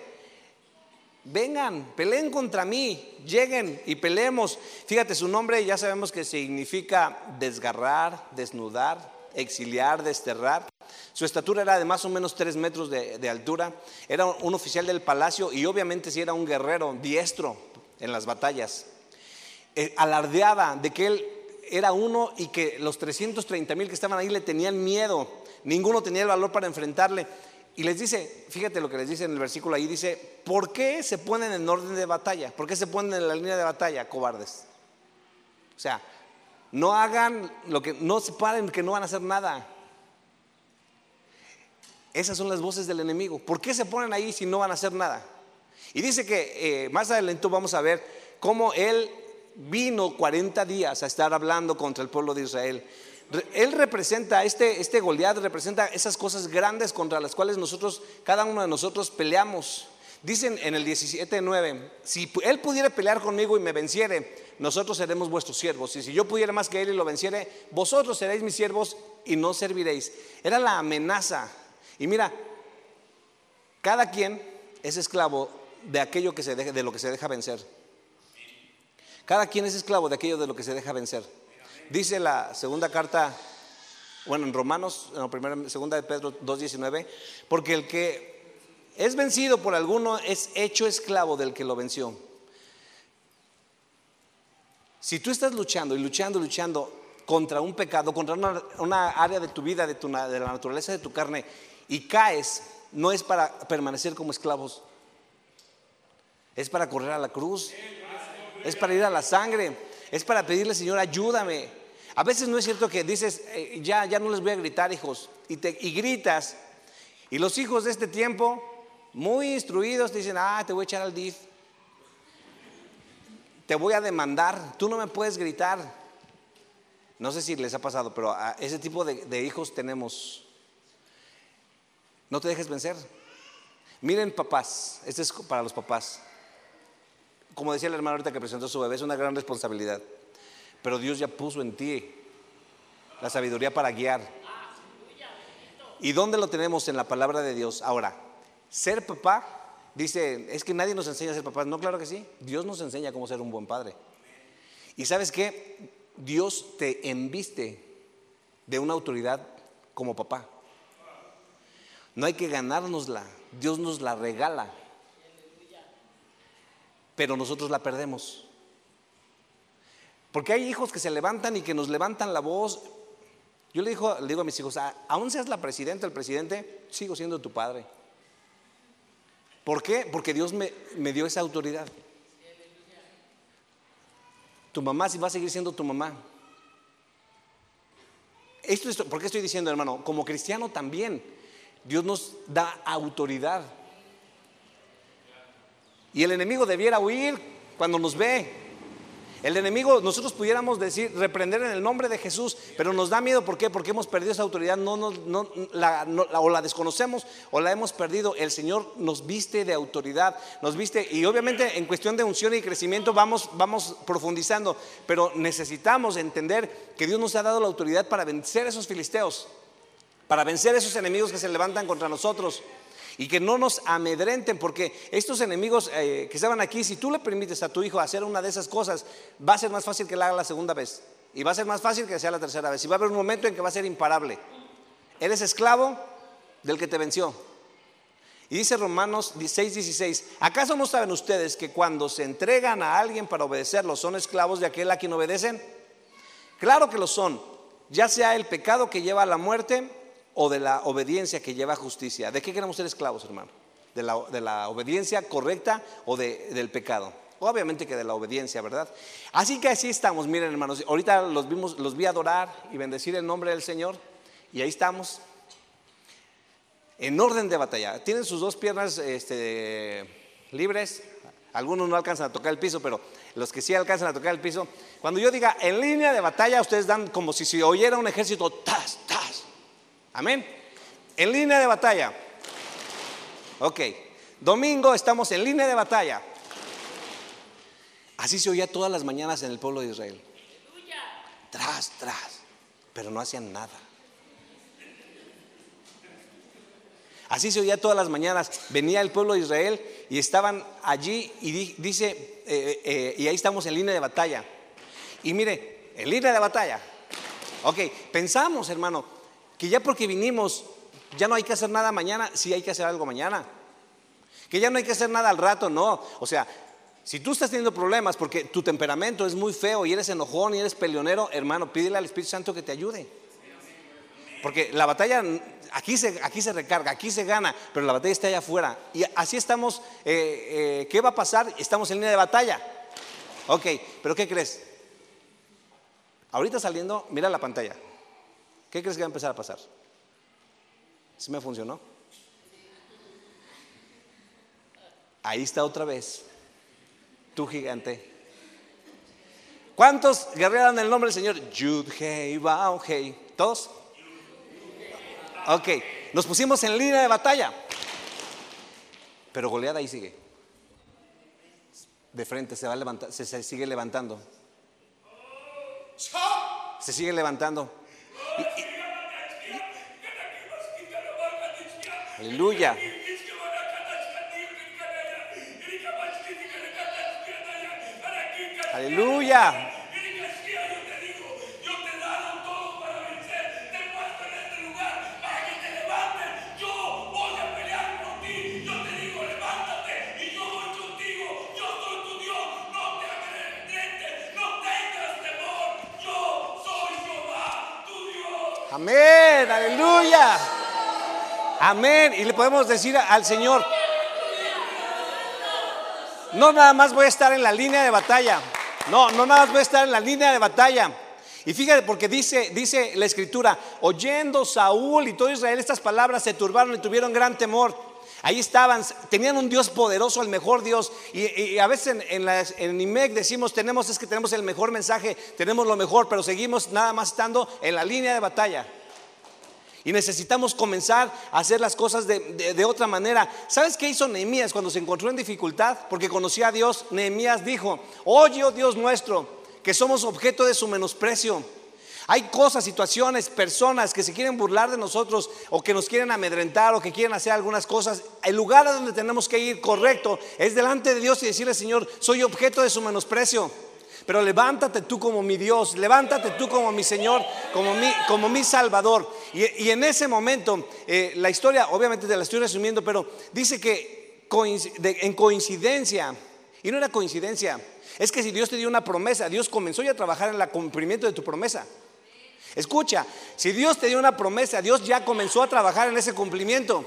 Vengan, peleen contra mí, lleguen y peleemos. Fíjate, su nombre ya sabemos que significa desgarrar, desnudar, exiliar, desterrar. Su estatura era de más o menos tres metros de, altura. Era un oficial del palacio y obviamente si era un guerrero diestro en las batallas. Eh, alardeaba de que él era uno y que los 330 mil que estaban ahí le tenían miedo. Ninguno tenía el valor para enfrentarle. Y les dice, fíjate lo que les dice en el versículo ahí, dice, ¿por qué se ponen en orden de batalla? ¿Por qué se ponen en la línea de batalla, cobardes? O sea, no hagan lo que, no se paren que no van a hacer nada. Esas son las voces del enemigo. ¿Por qué se ponen ahí si no van a hacer nada? Y dice que eh, más adelante vamos a ver cómo él vino 40 días a estar hablando contra el pueblo de Israel. Él representa, este, este Goliat representa esas cosas grandes contra las cuales nosotros, cada uno de nosotros peleamos. Dicen en el 17.9, si él pudiera pelear conmigo y me venciere, nosotros seremos vuestros siervos. Y si yo pudiera más que él y lo venciere, vosotros seréis mis siervos y no serviréis. Era la amenaza. Y mira, cada quien es esclavo de aquello que se deja, de lo que se deja vencer. Cada quien es esclavo de aquello de lo que se deja vencer. Dice la segunda carta, bueno, en Romanos, en la primera, segunda de Pedro 2.19, porque el que es vencido por alguno es hecho esclavo del que lo venció. Si tú estás luchando y luchando, luchando contra un pecado, contra una, área de tu vida, de, tu, de la naturaleza de tu carne, y caes, no es para permanecer como esclavos. Es para correr a la cruz. Es para ir a la sangre. Es para pedirle, Señor, ayúdame. A veces no es cierto que dices, eh, ya, ya no les voy a gritar, hijos. Y, te, y gritas. Y los hijos de este tiempo, muy instruidos, te dicen, ah, te voy a echar al DIF. Te voy a demandar. Tú no me puedes gritar. No sé si les ha pasado, pero a ese tipo de, de hijos tenemos. No te dejes vencer. Miren, papás, este es para los papás. Como decía el hermano ahorita que presentó a su bebé, es una gran responsabilidad. Pero Dios ya puso en ti la sabiduría para guiar. ¿Y dónde lo tenemos en la palabra de Dios? Ahora, ser papá, dice, es que nadie nos enseña a ser papás. No, claro que sí. Dios nos enseña cómo ser un buen padre. Y sabes qué? Dios te enviste de una autoridad como papá. No hay que ganárnosla. Dios nos la regala. Pero nosotros la perdemos. Porque hay hijos que se levantan y que nos levantan la voz. Yo le digo, le digo a mis hijos, ah, aún seas la presidenta, el presidente, sigo siendo tu padre. ¿Por qué? Porque Dios me, me dio esa autoridad. Tu mamá sí va a seguir siendo tu mamá. Esto, esto, ¿Por qué estoy diciendo, hermano? Como cristiano también. Dios nos da autoridad. Y el enemigo debiera huir cuando nos ve. El enemigo, nosotros pudiéramos decir, reprender en el nombre de Jesús, pero nos da miedo, ¿por qué? Porque hemos perdido esa autoridad, no, o la desconocemos o la hemos perdido. El Señor nos viste de autoridad, nos viste, y obviamente en cuestión de unción y crecimiento vamos, vamos profundizando, pero necesitamos entender que Dios nos ha dado la autoridad para vencer a esos filisteos para vencer a esos enemigos que se levantan contra nosotros y que no nos amedrenten, porque estos enemigos eh, que estaban aquí, si tú le permites a tu hijo hacer una de esas cosas, va a ser más fácil que la haga la segunda vez, y va a ser más fácil que sea la tercera vez, y va a haber un momento en que va a ser imparable. Eres esclavo del que te venció. Y dice Romanos 16, 16, ¿acaso no saben ustedes que cuando se entregan a alguien para obedecerlo son esclavos de aquel a quien obedecen? Claro que lo son, ya sea el pecado que lleva a la muerte, o de la obediencia que lleva a justicia. ¿De qué queremos ser esclavos, hermano? ¿De la, obediencia correcta o del pecado? Obviamente que de la obediencia, ¿verdad? Así que así estamos, miren hermanos, ahorita los, vimos, los vi adorar y bendecir el nombre del Señor y ahí estamos, en orden de batalla. Tienen sus dos piernas este, libres, algunos no alcanzan a tocar el piso, pero los que sí alcanzan a tocar el piso, cuando yo diga en línea de batalla, ustedes dan como si se oyera un ejército, tas, tas, Amén. En línea de batalla. Ok. Domingo estamos en línea de batalla. Así se oía todas las mañanas en el pueblo de Israel. Tras, tras. Pero no hacían nada. Así se oía todas las mañanas. Venía el pueblo de Israel y estaban allí y dice, eh, eh, y ahí estamos en línea de batalla. Y mire, en línea de batalla. Ok, pensamos, hermano, que ya porque vinimos, ya no hay que hacer nada mañana, sí hay que hacer algo mañana. Que ya no hay que hacer nada al rato, no. O sea, si tú estás teniendo problemas porque tu temperamento es muy feo y eres enojón y eres peleonero, hermano, pídele al Espíritu Santo que te ayude. Porque la batalla aquí se, aquí se recarga, aquí se gana, pero la batalla está allá afuera. Y así estamos, eh, eh, ¿qué va a pasar? Estamos en línea de batalla. Ok, pero ¿qué crees? Ahorita saliendo, mira la pantalla. ¿Qué crees que va a empezar a pasar? ¿Sí me funcionó? Ahí está otra vez, tu gigante. ¿Cuántos guerreran el nombre del Señor? Yud, Hei, Bao, Hei. ¿Todos? Ok, nos pusimos en línea de batalla. Pero goleada ahí sigue. De frente se va levantando, se sigue levantando. Se sigue levantando. Aleluya. Aleluya. Amén, aleluya. Amén. Y le podemos decir al Señor, No nada más voy a estar en la línea de batalla. No, no nada más voy a estar en la línea de batalla. Y fíjate, porque dice, dice la escritura, oyendo Saúl y todo Israel estas palabras se turbaron y tuvieron gran temor. Ahí estaban, tenían un Dios poderoso, el mejor Dios. Y, a veces en, en, IMEC decimos, tenemos, es que tenemos el mejor mensaje, tenemos lo mejor, pero seguimos nada más estando en la línea de batalla. Y necesitamos comenzar a hacer las cosas de, otra manera. ¿Sabes qué hizo Nehemías cuando se encontró en dificultad? Porque conocía a Dios. Nehemías dijo, oye, oh Dios nuestro, que somos objeto de su menosprecio. Hay cosas, situaciones, personas que se quieren burlar de nosotros o que nos quieren amedrentar o que quieren hacer algunas cosas. El lugar a donde tenemos que ir correcto es delante de Dios y decirle, Señor, soy objeto de su menosprecio. Pero levántate tú como mi Dios, levántate tú como mi Señor, como mi, Salvador. Y, en ese momento, eh, la historia, obviamente te la estoy resumiendo, pero dice que en coincidencia, y no era coincidencia, es que si Dios te dio una promesa, Dios comenzó ya a trabajar en el cumplimiento de tu promesa. Escucha, si Dios te dio una promesa, Dios ya comenzó a trabajar en ese cumplimiento.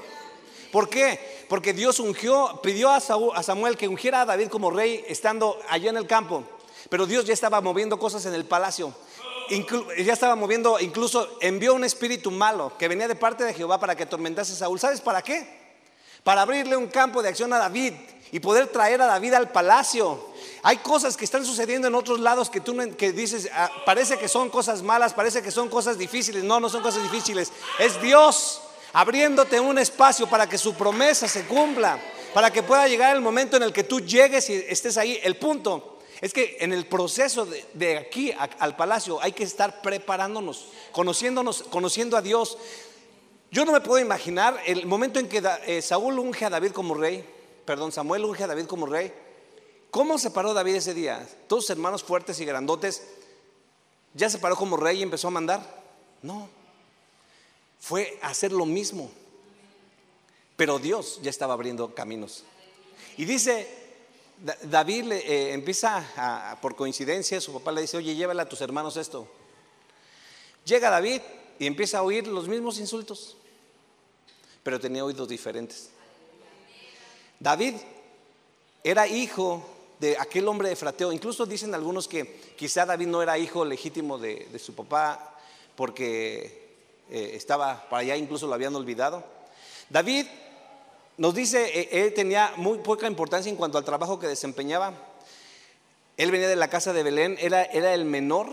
¿Por qué? Porque Dios ungió, pidió a Samuel que ungiera a David como rey estando allá en el campo. Pero Dios ya estaba moviendo cosas en el palacio. ya estaba moviendo, incluso envió un espíritu malo que venía de parte de Jehová para que atormentase a Saúl. ¿Sabes para qué? Para abrirle un campo de acción a David y poder traer a David al palacio. Hay cosas que están sucediendo en otros lados que tú que dices, ah, parece que son cosas malas, parece que son cosas difíciles. No, no son cosas difíciles. Es Dios abriéndote un espacio para que su promesa se cumpla, para que pueda llegar el momento en el que tú llegues y estés ahí. El punto es que en el proceso de, aquí al palacio hay que estar preparándonos, conociéndonos, conociendo a Dios. Yo no me puedo imaginar el momento en que eh, Saúl unge a David como rey, perdón, Samuel unge a David como rey. ¿Cómo se paró David ese día? Todos hermanos fuertes y grandotes, ¿ya se paró como rey y empezó a mandar? No, fue hacer lo mismo. Pero Dios ya estaba abriendo caminos. Y dice David eh, empieza por coincidencia, su papá le dice, oye, llévale a tus hermanos esto. Llega David y empieza a oír los mismos insultos, pero tenía oídos diferentes. David era hijo de aquel hombre de Frateo. Incluso dicen algunos que quizá David no era hijo legítimo de, su papá porque eh, estaba para allá, incluso lo habían olvidado. David nos dice, eh, él tenía muy poca importancia en cuanto al trabajo que desempeñaba. Él venía de la casa de Belén, era, era el menor.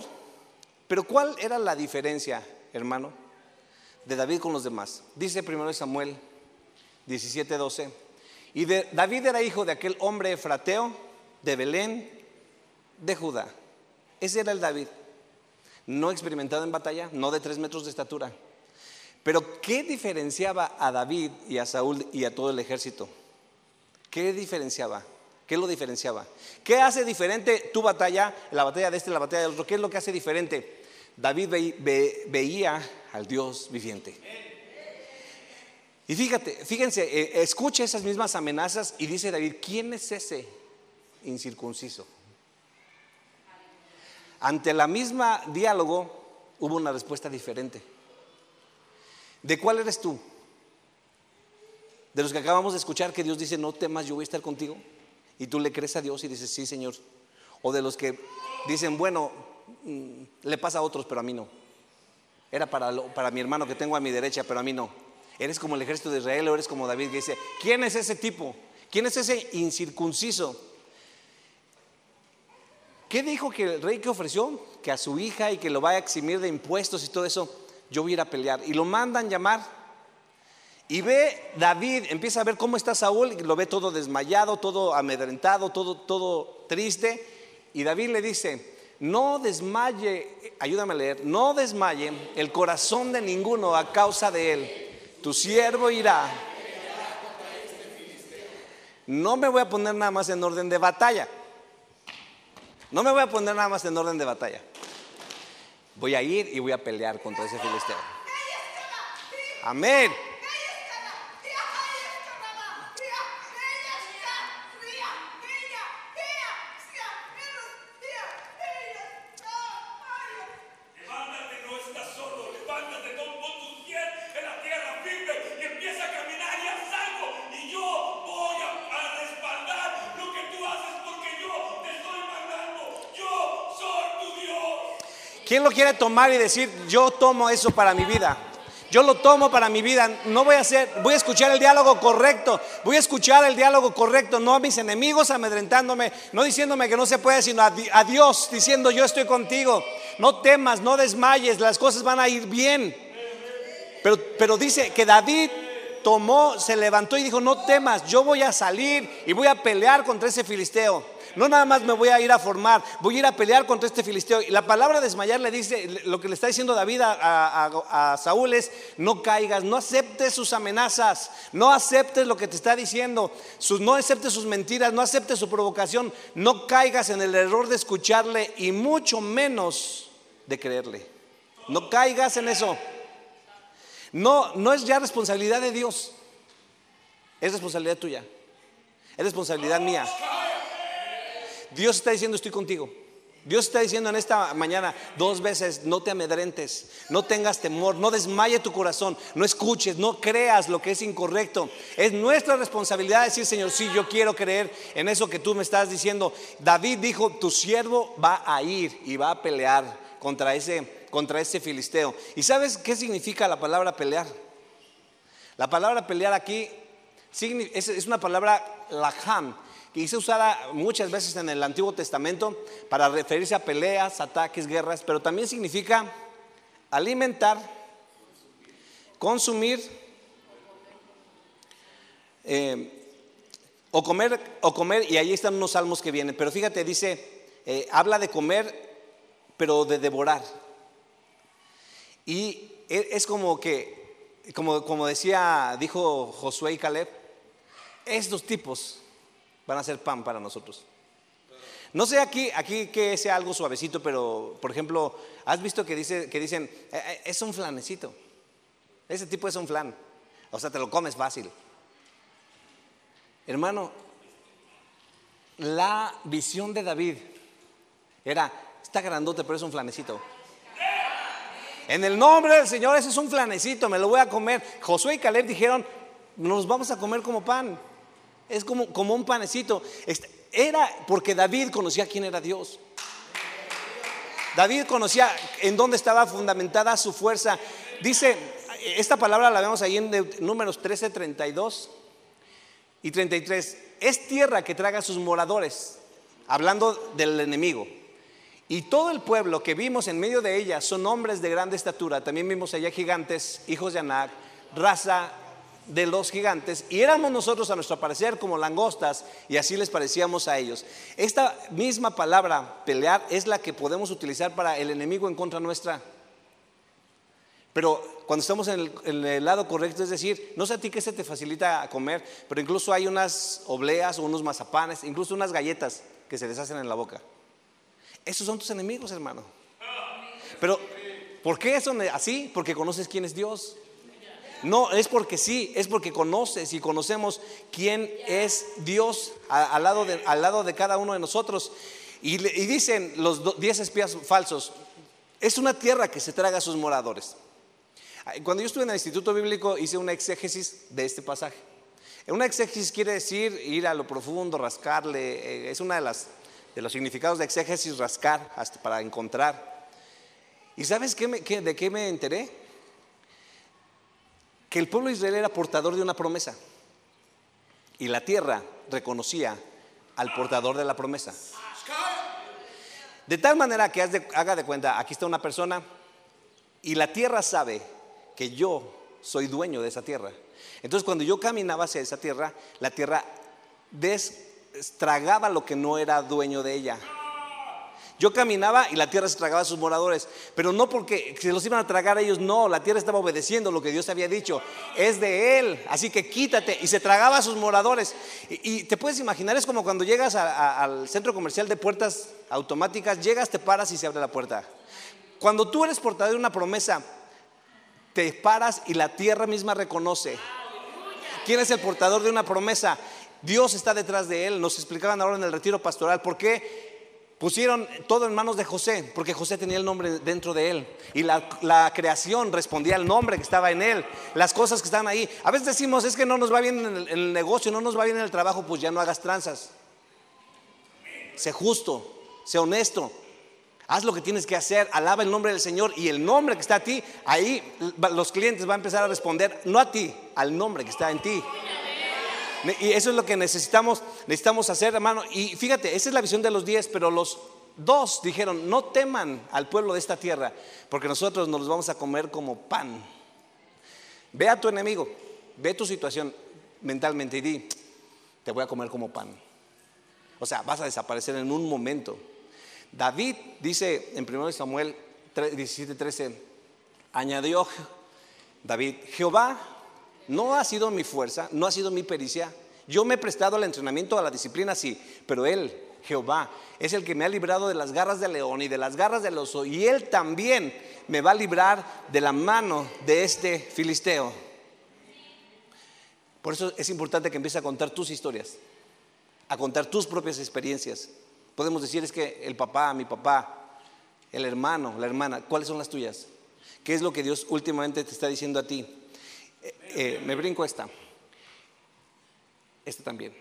Pero ¿cuál era la diferencia, hermano, de David con los demás? Dice primero Samuel 17:12. Y de, David era hijo de aquel hombre frateo de Belén, de Judá. Ese era el David. No experimentado en batalla, no de tres metros de estatura pero ¿qué diferenciaba a David y a Saúl y a todo el ejército? ¿Qué diferenciaba? ¿Qué lo diferenciaba? ¿Qué hace diferente tu batalla, la batalla de este, la batalla del otro? ¿Qué es lo que hace diferente? David veía al Dios viviente. Y fíjate, fíjense, eh, escucha esas mismas amenazas y dice David, ¿quién es ese incircunciso? Ante la misma diálogo hubo una respuesta diferente. ¿De cuál eres tú? De los que acabamos de escuchar que Dios dice, no temas, yo voy a estar contigo. Y tú le crees a Dios y dices, sí, Señor. O de los que dicen, bueno, mm, le pasa a otros, pero a mí no. Era para, para mi hermano que tengo a mi derecha, pero a mí no. Eres como el ejército de Israel o eres como David que dice, ¿quién es ese tipo? ¿Quién es ese incircunciso? ¿Qué dijo que el rey que ofreció? Que a su hija y que lo va a eximir de impuestos y todo eso yo voy a ir a pelear. Y lo mandan llamar. Y ve David, empieza a ver cómo está Saúl, y lo ve todo desmayado, todo amedrentado, todo, todo triste. Y David le dice, no desmaye, ayúdame a leer, no desmaye el corazón de ninguno a causa de él. Tu siervo irá. No me voy a poner nada más en orden de batalla. No me voy a poner nada más en orden de batalla voy a ir y voy a pelear contra ese filisteo. Amén. ¿Quién lo quiere tomar y decir, yo tomo eso para mi vida? Yo lo tomo para mi vida. No voy a hacer, voy a escuchar el diálogo correcto. Voy a escuchar el diálogo correcto, no a mis enemigos amedrentándome, no diciéndome que no se puede, sino a, Dios diciendo yo estoy contigo. No temas, no desmayes, las cosas van a ir bien. Pero, pero dice que David tomó, se levantó y dijo, no temas, yo voy a salir y voy a pelear contra ese filisteo. No nada más me voy a ir a formar, voy a ir a pelear contra este filisteo. Y la palabra desmayar le dice, lo que le está diciendo David a, Saúl es, no caigas, no aceptes sus amenazas, no aceptes lo que te está diciendo, no aceptes sus mentiras, no aceptes su provocación, no caigas en el error de escucharle y mucho menos de creerle. No caigas en eso. No, no es ya responsabilidad de Dios, es responsabilidad tuya, es responsabilidad mía. Dios está diciendo, estoy contigo. Dios está diciendo en esta mañana dos veces, no te amedrentes, no tengas temor, no desmaye tu corazón, no escuches, no creas lo que es incorrecto. Es nuestra responsabilidad decir, Señor, sí, yo quiero creer en eso que tú me estás diciendo. David dijo, tu siervo va a ir y va a pelear contra ese, contra filisteo. ¿Y sabes qué significa la palabra pelear? La palabra pelear aquí es una palabra lajam que se usada muchas veces en el Antiguo Testamento para referirse a peleas, ataques, guerras, pero también significa alimentar, consumir eh, o comer, o comer, y ahí están unos salmos que vienen, pero fíjate, dice, eh, habla de comer, pero de devorar. Y e, es como que, como, como decía, dijo Josué y Caleb, estos tipos van a ser pan para nosotros. No sé aquí, aquí que sea algo suavecito, pero por ejemplo, has visto que, dice, que dicen, eh, eh, es un flanecito. Ese tipo es un flan. O sea, te lo comes fácil. Hermano, la visión de David era, está grandote, pero es un flanecito. En el nombre del Señor, ese es un flanecito, me lo voy a comer. Josué y Caleb dijeron, nos vamos a comer como pan es como, como un panecito. Este, era porque David conocía quién era Dios. David conocía en dónde estaba fundamentada su fuerza. Dice, esta palabra la vemos ahí en números 13, 32 y 33. Es tierra que traga sus moradores, hablando del enemigo. Y todo el pueblo que vimos en medio de ella son hombres de grande estatura. También vimos allá gigantes, hijos de Anac, raza de los gigantes y éramos nosotros a nuestro parecer como langostas y así les parecíamos a ellos. Esta misma palabra, pelear, es la que podemos utilizar para el enemigo en contra nuestra. Pero cuando estamos en el, lado correcto, es decir, no sé a ti qué se te facilita comer, pero incluso hay unas obleas o unos mazapanes, incluso unas galletas que se deshacen en la boca. Esos son tus enemigos, hermano. Pero, ¿por qué son así? Porque conoces quién es Dios. No, es porque sí, es porque conoces y conocemos quién es Dios al, lado de, al lado de cada uno de nosotros. Y, dicen los diez espías falsos, es una tierra que se traga a sus moradores. Cuando yo estuve en el Instituto Bíblico hice una exégesis de este pasaje. Una exégesis quiere decir ir a lo profundo, rascarle, eh, es una de de los significados de exégesis, rascar hasta para encontrar. ¿Y sabes qué de qué me enteré? Que el pueblo de Israel era portador de una promesa y la tierra reconocía al portador de la promesa. De tal manera que haga de cuenta, aquí está una persona y la tierra sabe que yo soy dueño de esa tierra. Entonces cuando yo caminaba hacia esa tierra, la tierra destragaba lo que no era dueño de ella. Yo caminaba y la tierra se tragaba a sus moradores, pero no porque se los iban a tragar a ellos, no, la tierra estaba obedeciendo lo que Dios había dicho, es de Él, así que quítate, y se tragaba a sus moradores. Y, te puedes imaginar, es como cuando llegas al centro comercial de puertas automáticas, llegas, te paras y se abre la puerta. Cuando tú eres portador de una promesa, te paras y la tierra misma reconoce. ¿Quién es el portador de una promesa? Dios está detrás de él. Nos explicaban ahora en el retiro pastoral por qué Pusieron todo en manos de José, porque José tenía el nombre dentro de él. Y la, creación respondía al nombre que estaba en él. Las cosas que estaban ahí. A veces decimos, es que no nos va bien en el, negocio, no nos va bien en el trabajo, pues ya no hagas tranzas. Sé justo, sé honesto. Haz lo que tienes que hacer, alaba el nombre del Señor y el nombre que está a ti, ahí los clientes van a empezar a responder, no a ti, al nombre que está en ti. Y eso es lo que necesitamos, necesitamos hacer, hermano. Y fíjate, esa es la visión de los diez, pero los dos dijeron, no teman al pueblo de esta tierra, porque nosotros nos los vamos a comer como pan. Ve a tu enemigo, ve tu situación mentalmente y di, te voy a comer como pan. O sea, vas a desaparecer en un momento. David dice en 1 Samuel 17, 13, añadió David, Jehová no ha sido mi fuerza, no ha sido mi pericia. Yo me he prestado al entrenamiento, a la disciplina, sí, pero Él, Jehová, es el que me ha librado de las garras del león y de las garras del oso, y Él también me va a librar de la mano de este filisteo. Por eso es importante que empieces a contar tus historias, a contar tus propias experiencias. Podemos decir es que el papá, mi papá, el hermano, la hermana, ¿cuáles son las tuyas? ¿Qué es lo que Dios últimamente te está diciendo a ti? Eh, eh, me brinco esta. Esta también.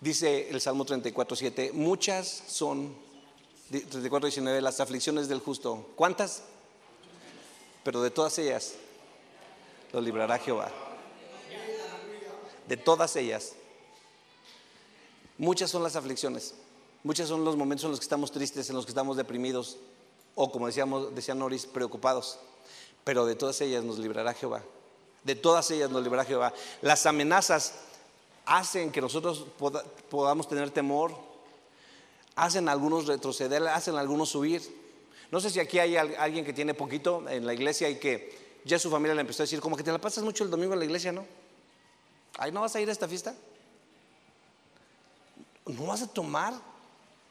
Dice el Salmo 34, 7, muchas son, 34, 19, las aflicciones del justo. ¿Cuántas? Pero de todas ellas lo librará Jehová. De todas ellas. Muchas son las aflicciones. Muchos son los momentos en los que estamos tristes, en los que estamos deprimidos, o como decíamos, decía Noris, preocupados. Pero de todas ellas nos librará Jehová. De todas ellas nos librará Jehová. Las amenazas hacen que nosotros podamos tener temor, hacen algunos retroceder, hacen algunos subir. No sé si aquí hay alguien que tiene poquito en la iglesia y que ya su familia le empezó a decir, como que te la pasas mucho el domingo en la iglesia, ¿no? Ay, ¿no vas a ir a esta fiesta? ¿No vas a tomar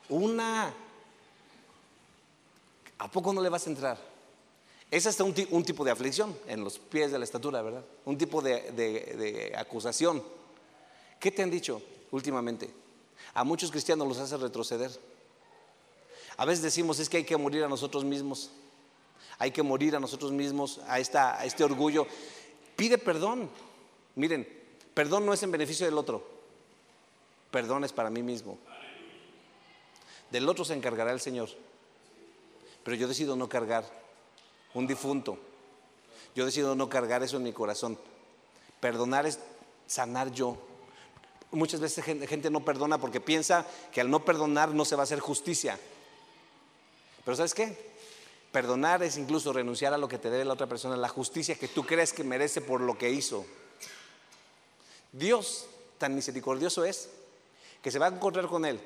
una? ¿A poco no le vas a entrar? Es hasta un, tipo de aflicción en los pies de la estatura, ¿verdad? Un tipo de, acusación. ¿Qué te han dicho últimamente? A muchos cristianos los hace retroceder. A veces decimos es que hay que morir a nosotros mismos. Hay que morir a nosotros mismos, a, esta, a este orgullo. Pide perdón. Miren, perdón no es en beneficio del otro. Perdón es para mí mismo. Del otro se encargará el Señor. Pero yo decido no cargar un difunto. Yo decido no cargar eso en mi corazón. Perdonar es sanar yo. Muchas veces gente no perdona porque piensa que al no perdonar no se va a hacer justicia. Pero ¿sabes qué? Perdonar es incluso renunciar a lo que te debe la otra persona, la justicia que tú crees que merece por lo que hizo. Dios tan misericordioso es que se va a encontrar con él.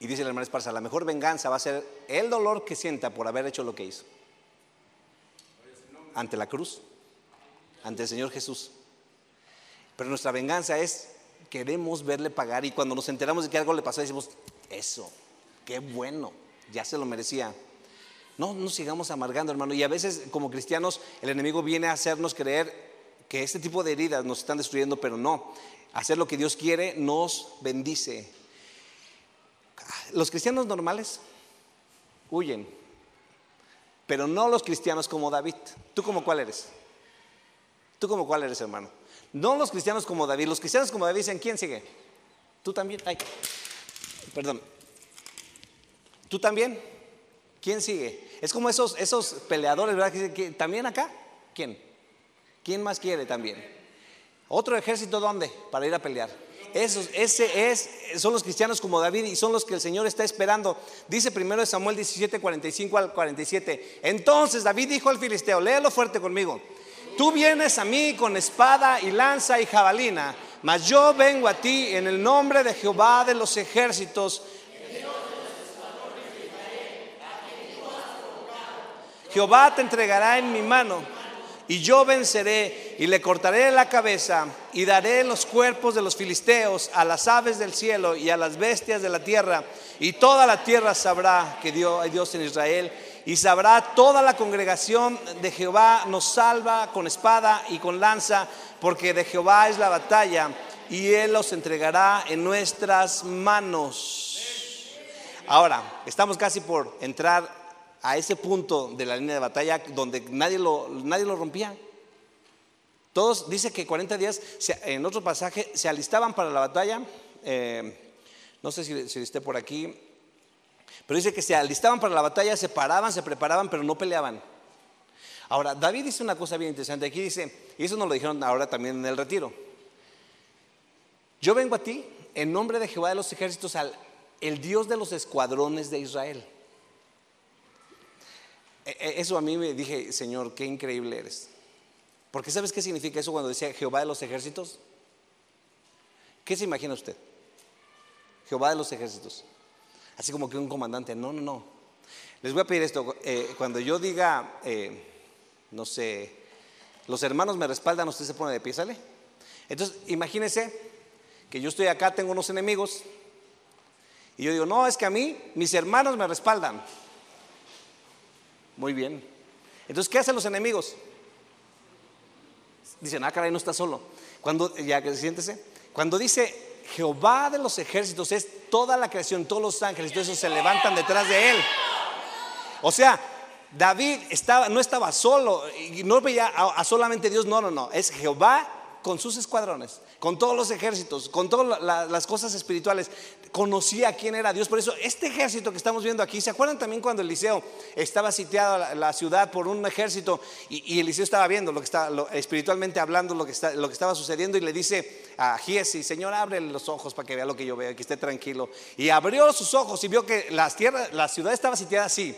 Y dice el hermano Esparza, la mejor venganza va a ser el dolor que sienta por haber hecho lo que hizo ante la cruz, ante el Señor Jesús. Pero nuestra venganza es, queremos verle pagar y cuando nos enteramos de que algo le pasó decimos, eso, qué bueno, ya se lo merecía. No nos sigamos amargando, hermano. Y a veces como cristianos el enemigo viene a hacernos creer que este tipo de heridas nos están destruyendo, pero no. Hacer lo que Dios quiere nos bendice. Los cristianos normales huyen, pero no los cristianos como David. ¿Tú como cuál eres? ¿Tú como cuál eres, hermano? No los cristianos como David. Los cristianos como David dicen, ¿quién sigue? ¿Tú también? Ay, perdón. ¿Tú también? ¿Quién sigue? Es como esos, esos peleadores, ¿verdad? Que ¿también acá? ¿Quién? ¿Quién más quiere también? ¿Otro ejército dónde? Para ir a pelear. Esos, ese es, son los cristianos como David y son los que el Señor está esperando. Dice primero Samuel 17, 45 al 47. Entonces David dijo al filisteo, léelo fuerte conmigo. Tú vienes a mí con espada y lanza y jabalina, mas yo vengo a ti en el nombre de Jehová de los ejércitos. Jehová te entregará en mi mano y yo venceré y le cortaré la cabeza y daré los cuerpos de los filisteos a las aves del cielo y a las bestias de la tierra. Y toda la tierra sabrá que Dios, hay Dios en Israel. Y sabrá toda la congregación de Jehová nos salva con espada y con lanza, porque de Jehová es la batalla y Él los entregará en nuestras manos. Ahora, estamos casi por entrar a ese punto de la línea de batalla donde nadie lo, nadie lo rompía. Todos, dice que 40 días, en otro pasaje, se alistaban para la batalla. Eh, no sé si, si esté por aquí. Pero dice que se alistaban para la batalla, se paraban, se preparaban, pero no peleaban. Ahora, David dice una cosa bien interesante. Aquí dice, y eso nos lo dijeron ahora también en el retiro. Yo vengo a ti en nombre de Jehová de los ejércitos, al el Dios de los escuadrones de Israel. E, e, eso a mí me dije, Señor, qué increíble eres. Porque ¿sabes qué significa eso cuando decía Jehová de los ejércitos? ¿Qué se imagina usted? Jehová de los ejércitos. Así como que un comandante. No, no, no. Les voy a pedir esto. Eh, cuando yo diga, eh, no sé, los hermanos me respaldan, usted se pone de pie, ¿sale? Entonces, imagínese que yo estoy acá, tengo unos enemigos. Y yo digo, no, es que a mí mis hermanos me respaldan. Muy bien. Entonces, ¿qué hacen los enemigos? Dicen, ah, caray, no está solo. Cuando, ya que siéntese, cuando dice Jehová de los ejércitos es toda la creación, todos los ángeles, todos esos se levantan detrás de él. O sea, David estaba, no estaba solo y no veía a, solamente Dios, no, no, no, es Jehová con sus escuadrones, con todos los ejércitos, con todas las cosas espirituales. Conocía quién era Dios. Por eso, este ejército que estamos viendo aquí, ¿se acuerdan también cuando Eliseo estaba sitiado la, ciudad por un ejército y, Eliseo estaba viendo lo que estaba, espiritualmente hablando, lo que, está, lo que estaba sucediendo y le dice a Giesi, Señor, abre los ojos para que vea lo que yo veo y que esté tranquilo. Y abrió sus ojos y vio que las tierras, la ciudad estaba sitiada así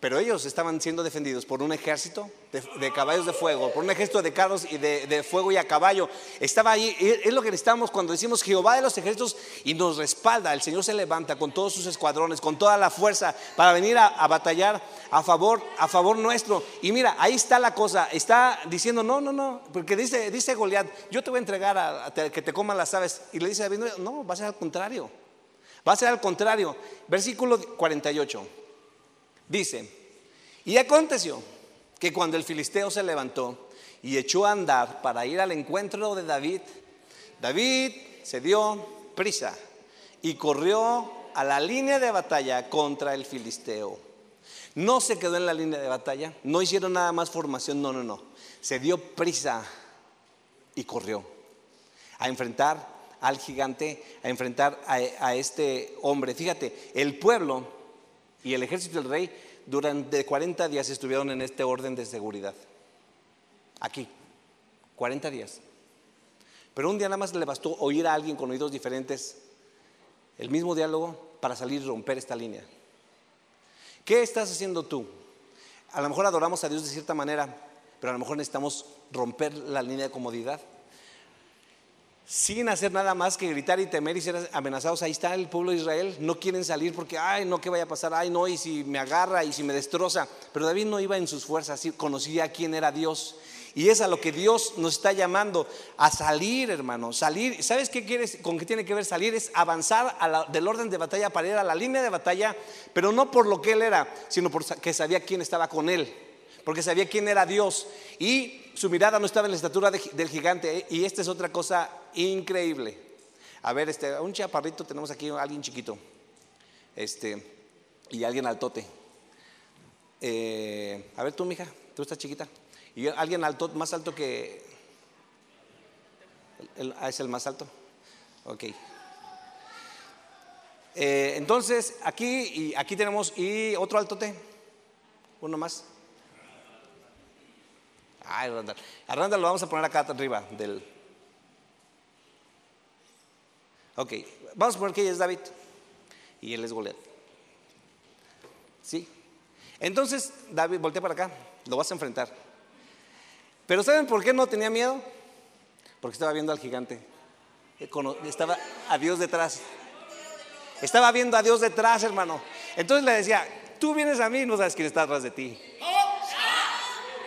pero ellos estaban siendo defendidos por un ejército de, caballos de fuego, por un ejército de carros y de, fuego y a caballo. Estaba ahí, es lo que necesitamos cuando decimos Jehová de los ejércitos y nos respalda. El Señor se levanta con todos sus escuadrones, con toda la fuerza para venir a, batallar a favor, a favor nuestro. Y mira, ahí está la cosa. Está diciendo, no, no, no, porque dice, dice Goliat, yo te voy a entregar a, que te coman las aves. Y le dice David, no, va a ser al contrario. Va a ser al contrario. Versículo 48. Dice, y aconteció que cuando el filisteo se levantó y echó a andar para ir al encuentro de David, David se dio prisa y corrió a la línea de batalla contra el filisteo. No se quedó en la línea de batalla, no hicieron nada más formación, no, no, no. Se dio prisa y corrió a enfrentar al gigante, a enfrentar a, este hombre. Fíjate, el pueblo y el ejército del rey durante 40 días estuvieron en este orden de seguridad. Aquí, 40 días. Pero un día nada más le bastó oír a alguien con oídos diferentes el mismo diálogo para salir y romper esta línea. ¿Qué estás haciendo tú? A lo mejor adoramos a Dios de cierta manera, pero a lo mejor necesitamos romper la línea de comodidad sin hacer nada más que gritar y temer y ser amenazados. Ahí está el pueblo de Israel. No quieren salir porque, ay, no, ¿qué vaya a pasar? Ay, no, y si me agarra y si me destroza. Pero David no iba en sus fuerzas, conocía quién era Dios. Y es a lo que Dios nos está llamando, a salir, hermano, salir. ¿Sabes qué quieres, con qué tiene que ver salir? Es avanzar del orden de batalla para ir a la línea de batalla, pero no por lo que él era, sino porque sabía quién estaba con él porque sabía quién era Dios y su mirada no estaba en la estatura del gigante. ¿eh? Y esta es otra cosa increíble. A ver, este, un chaparrito tenemos aquí, alguien chiquito, este, y alguien altote. Eh, a ver tú, mija, tú estás chiquita. Y alguien alto, más alto que... Ah, es el más alto. Ok. Eh, entonces, aquí y aquí tenemos y otro altote. Uno más. Ay, Randall. A Randall lo vamos a poner acá arriba del. Ok, vamos a poner que ella es David y él es Goliat. ¿Sí? Entonces, David, voltea para acá, lo vas a enfrentar. Pero ¿saben por qué no tenía miedo? Porque estaba viendo al gigante. Estaba a Dios detrás. Estaba viendo a Dios detrás, hermano. Entonces le decía, tú vienes a mí, no sabes quién está atrás de ti.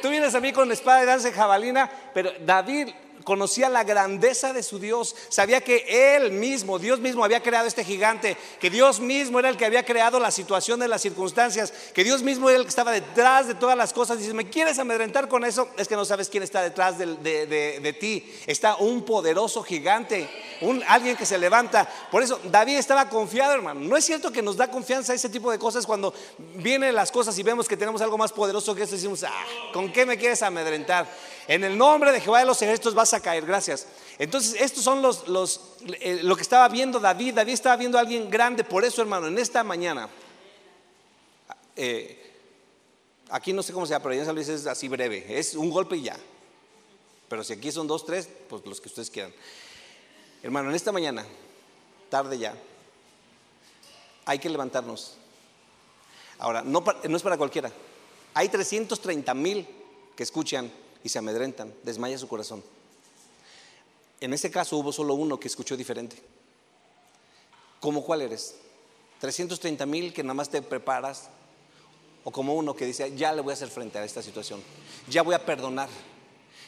Tú vienes a mí con la espada de danza jabalina, pero David conocía la grandeza de su Dios, sabía que Él mismo, Dios mismo había creado este gigante, que Dios mismo era el que había creado la situación de las circunstancias, que Dios mismo era el que estaba detrás de todas las cosas. Dice, ¿me quieres amedrentar con eso? Es que no sabes quién está detrás de, ti. Está un poderoso gigante, un, alguien que se levanta. Por eso David estaba confiado, hermano. No es cierto que nos da confianza ese tipo de cosas cuando vienen las cosas y vemos que tenemos algo más poderoso que eso. Decimos, ah, ¿con qué me quieres amedrentar? En el nombre de Jehová de los ejércitos vas a caer, gracias. Entonces, estos son los, los eh, lo que estaba viendo David. David estaba viendo a alguien grande, por eso, hermano, en esta mañana, eh, aquí no sé cómo sea, pero ya sabes, es así breve, es un golpe y ya. Pero si aquí son dos, tres, pues los que ustedes quieran. Hermano, en esta mañana, tarde ya, hay que levantarnos. Ahora, no, no es para cualquiera. Hay 330 mil que escuchan y se amedrentan, desmaya su corazón. En ese caso hubo solo uno que escuchó diferente. ¿Cómo cuál eres? 330 mil que nada más te preparas, o como uno que dice, ya le voy a hacer frente a esta situación, ya voy a perdonar,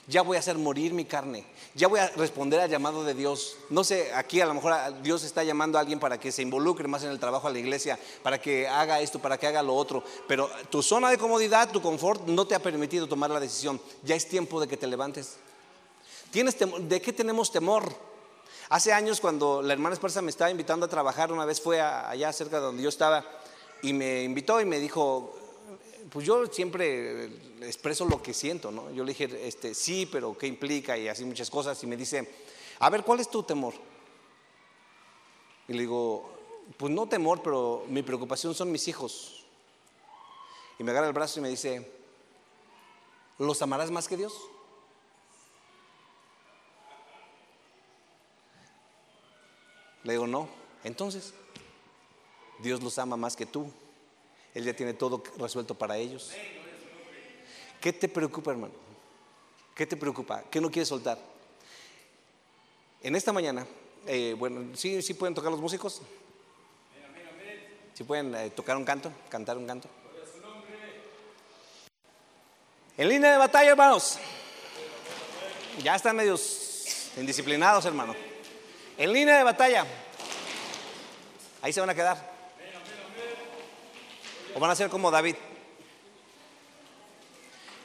ya voy a hacer morir mi carne, ya voy a responder al llamado de Dios. No sé, aquí a lo mejor Dios está llamando a alguien para que se involucre más en el trabajo a la iglesia, para que haga esto, para que haga lo otro, pero tu zona de comodidad, tu confort no te ha permitido tomar la decisión. Ya es tiempo de que te levantes. ¿Tienes ¿De qué tenemos temor? Hace años cuando la hermana Esparza me estaba invitando a trabajar, una vez fue allá cerca de donde yo estaba y me invitó y me dijo, pues yo siempre expreso lo que siento, ¿no? Yo le dije, este, sí, pero ¿qué implica? Y así muchas cosas. Y me dice, a ver, ¿cuál es tu temor? Y le digo, pues no temor, pero mi preocupación son mis hijos. Y me agarra el brazo y me dice, ¿los amarás más que Dios? Le digo, no. Entonces, Dios los ama más que tú. Él ya tiene todo resuelto para ellos. ¿Qué te preocupa, hermano? ¿Qué te preocupa? ¿Qué no quieres soltar? En esta mañana, eh, bueno, ¿sí, ¿sí pueden tocar los músicos? ¿Sí pueden eh, tocar un canto? ¿Cantar un canto? En línea de batalla, hermanos. Ya están medios indisciplinados, hermano. En línea de batalla. Ahí se van a quedar. O van a ser como David.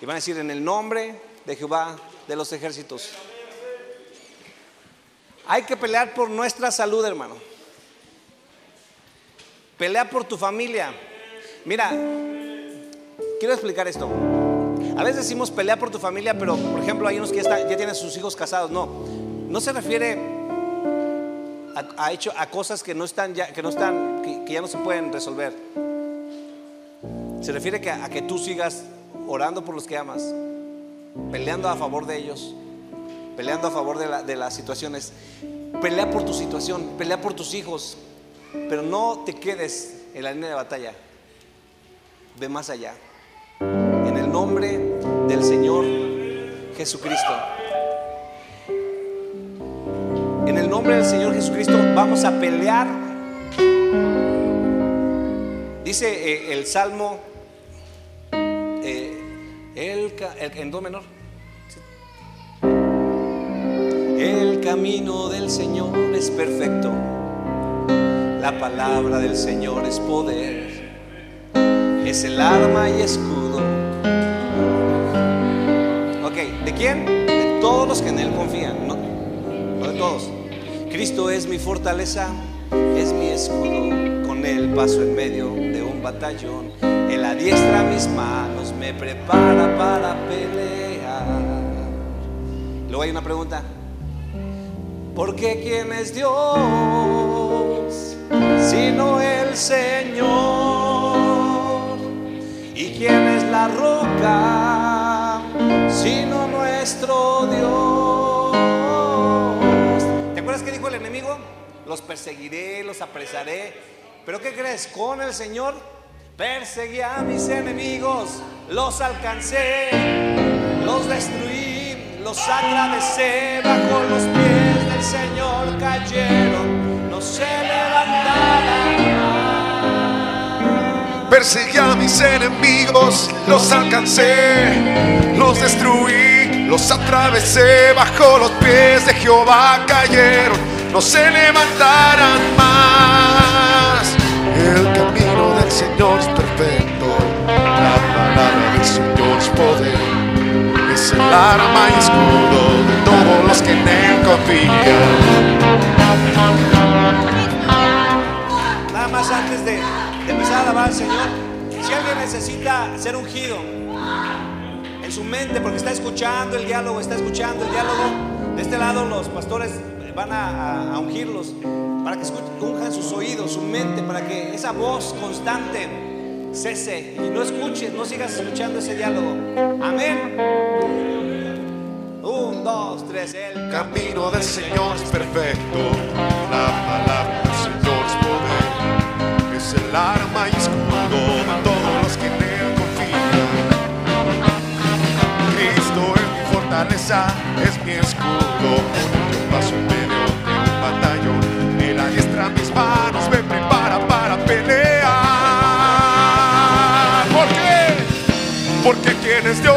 Y van a decir en el nombre de Jehová de los ejércitos. Hay que pelear por nuestra salud, hermano. Pelea por tu familia. Mira, quiero explicar esto. A veces decimos pelea por tu familia, pero por ejemplo hay unos que ya, tienen sus hijos casados. No, no se refiere a, hecho, a cosas que no están ya, que no están, que ya no se pueden resolver. Se refiere a que tú sigas orando por los que amas, peleando a favor de ellos, peleando a favor de, las situaciones. Pelea por tu situación, pelea por tus hijos, pero no te quedes en la línea de batalla. Ve más allá. En el nombre del Señor Jesucristo. En el nombre del Señor Jesucristo vamos a pelear. Dice eh, el Salmo en do menor. El camino del Señor es perfecto. La palabra del Señor es poder. Es el arma y escudo. Ok, ¿de quién? De todos los que en Él confían. No, no de todos. Cristo es mi fortaleza, es mi escudo. Con Él paso en medio de un batallón. Él adiestra mis manos, me prepara para pelear. Luego hay una pregunta. ¿Por qué quién es Dios sino el Señor? ¿Y quién es la roca sino nuestro Dios? ¿Te acuerdas que dijo el enemigo? Los perseguiré, los apresaré. ¿Pero qué crees? Con el Señor Perseguí a mis enemigos, los alcancé, los destruí, los atravesé, bajo los pies del Señor cayeron, no se levantaban. Perseguí a mis enemigos, los alcancé, los destruí, los atravesé, bajo los pies de Jehová cayeron, no se levantarán más. Señor es perfecto, la palabra del Señor es poder, es el arma y escudo de todos los que en Él confían. Nada más antes de, de empezar a alabar al Señor, si alguien necesita ser ungido en su mente porque está escuchando el diálogo, está escuchando el diálogo, De este lado los pastores van a, ungirlos para que escuchen, unjan sus oídos, su mente, para que esa voz constante cese y no escuches, no sigas escuchando ese diálogo. Amén. Un, dos, tres, el camino del Señor es perfecto, la palabra del Señor es poder, es el arma y escudo de todos los que en él confían. Cristo es mi fortaleza, es mi escudo, con paso batallón, Él adiestra mis manos, me prepara para pelear. ¿Por qué? Porque quién es Dios,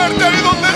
fuerte ahí donde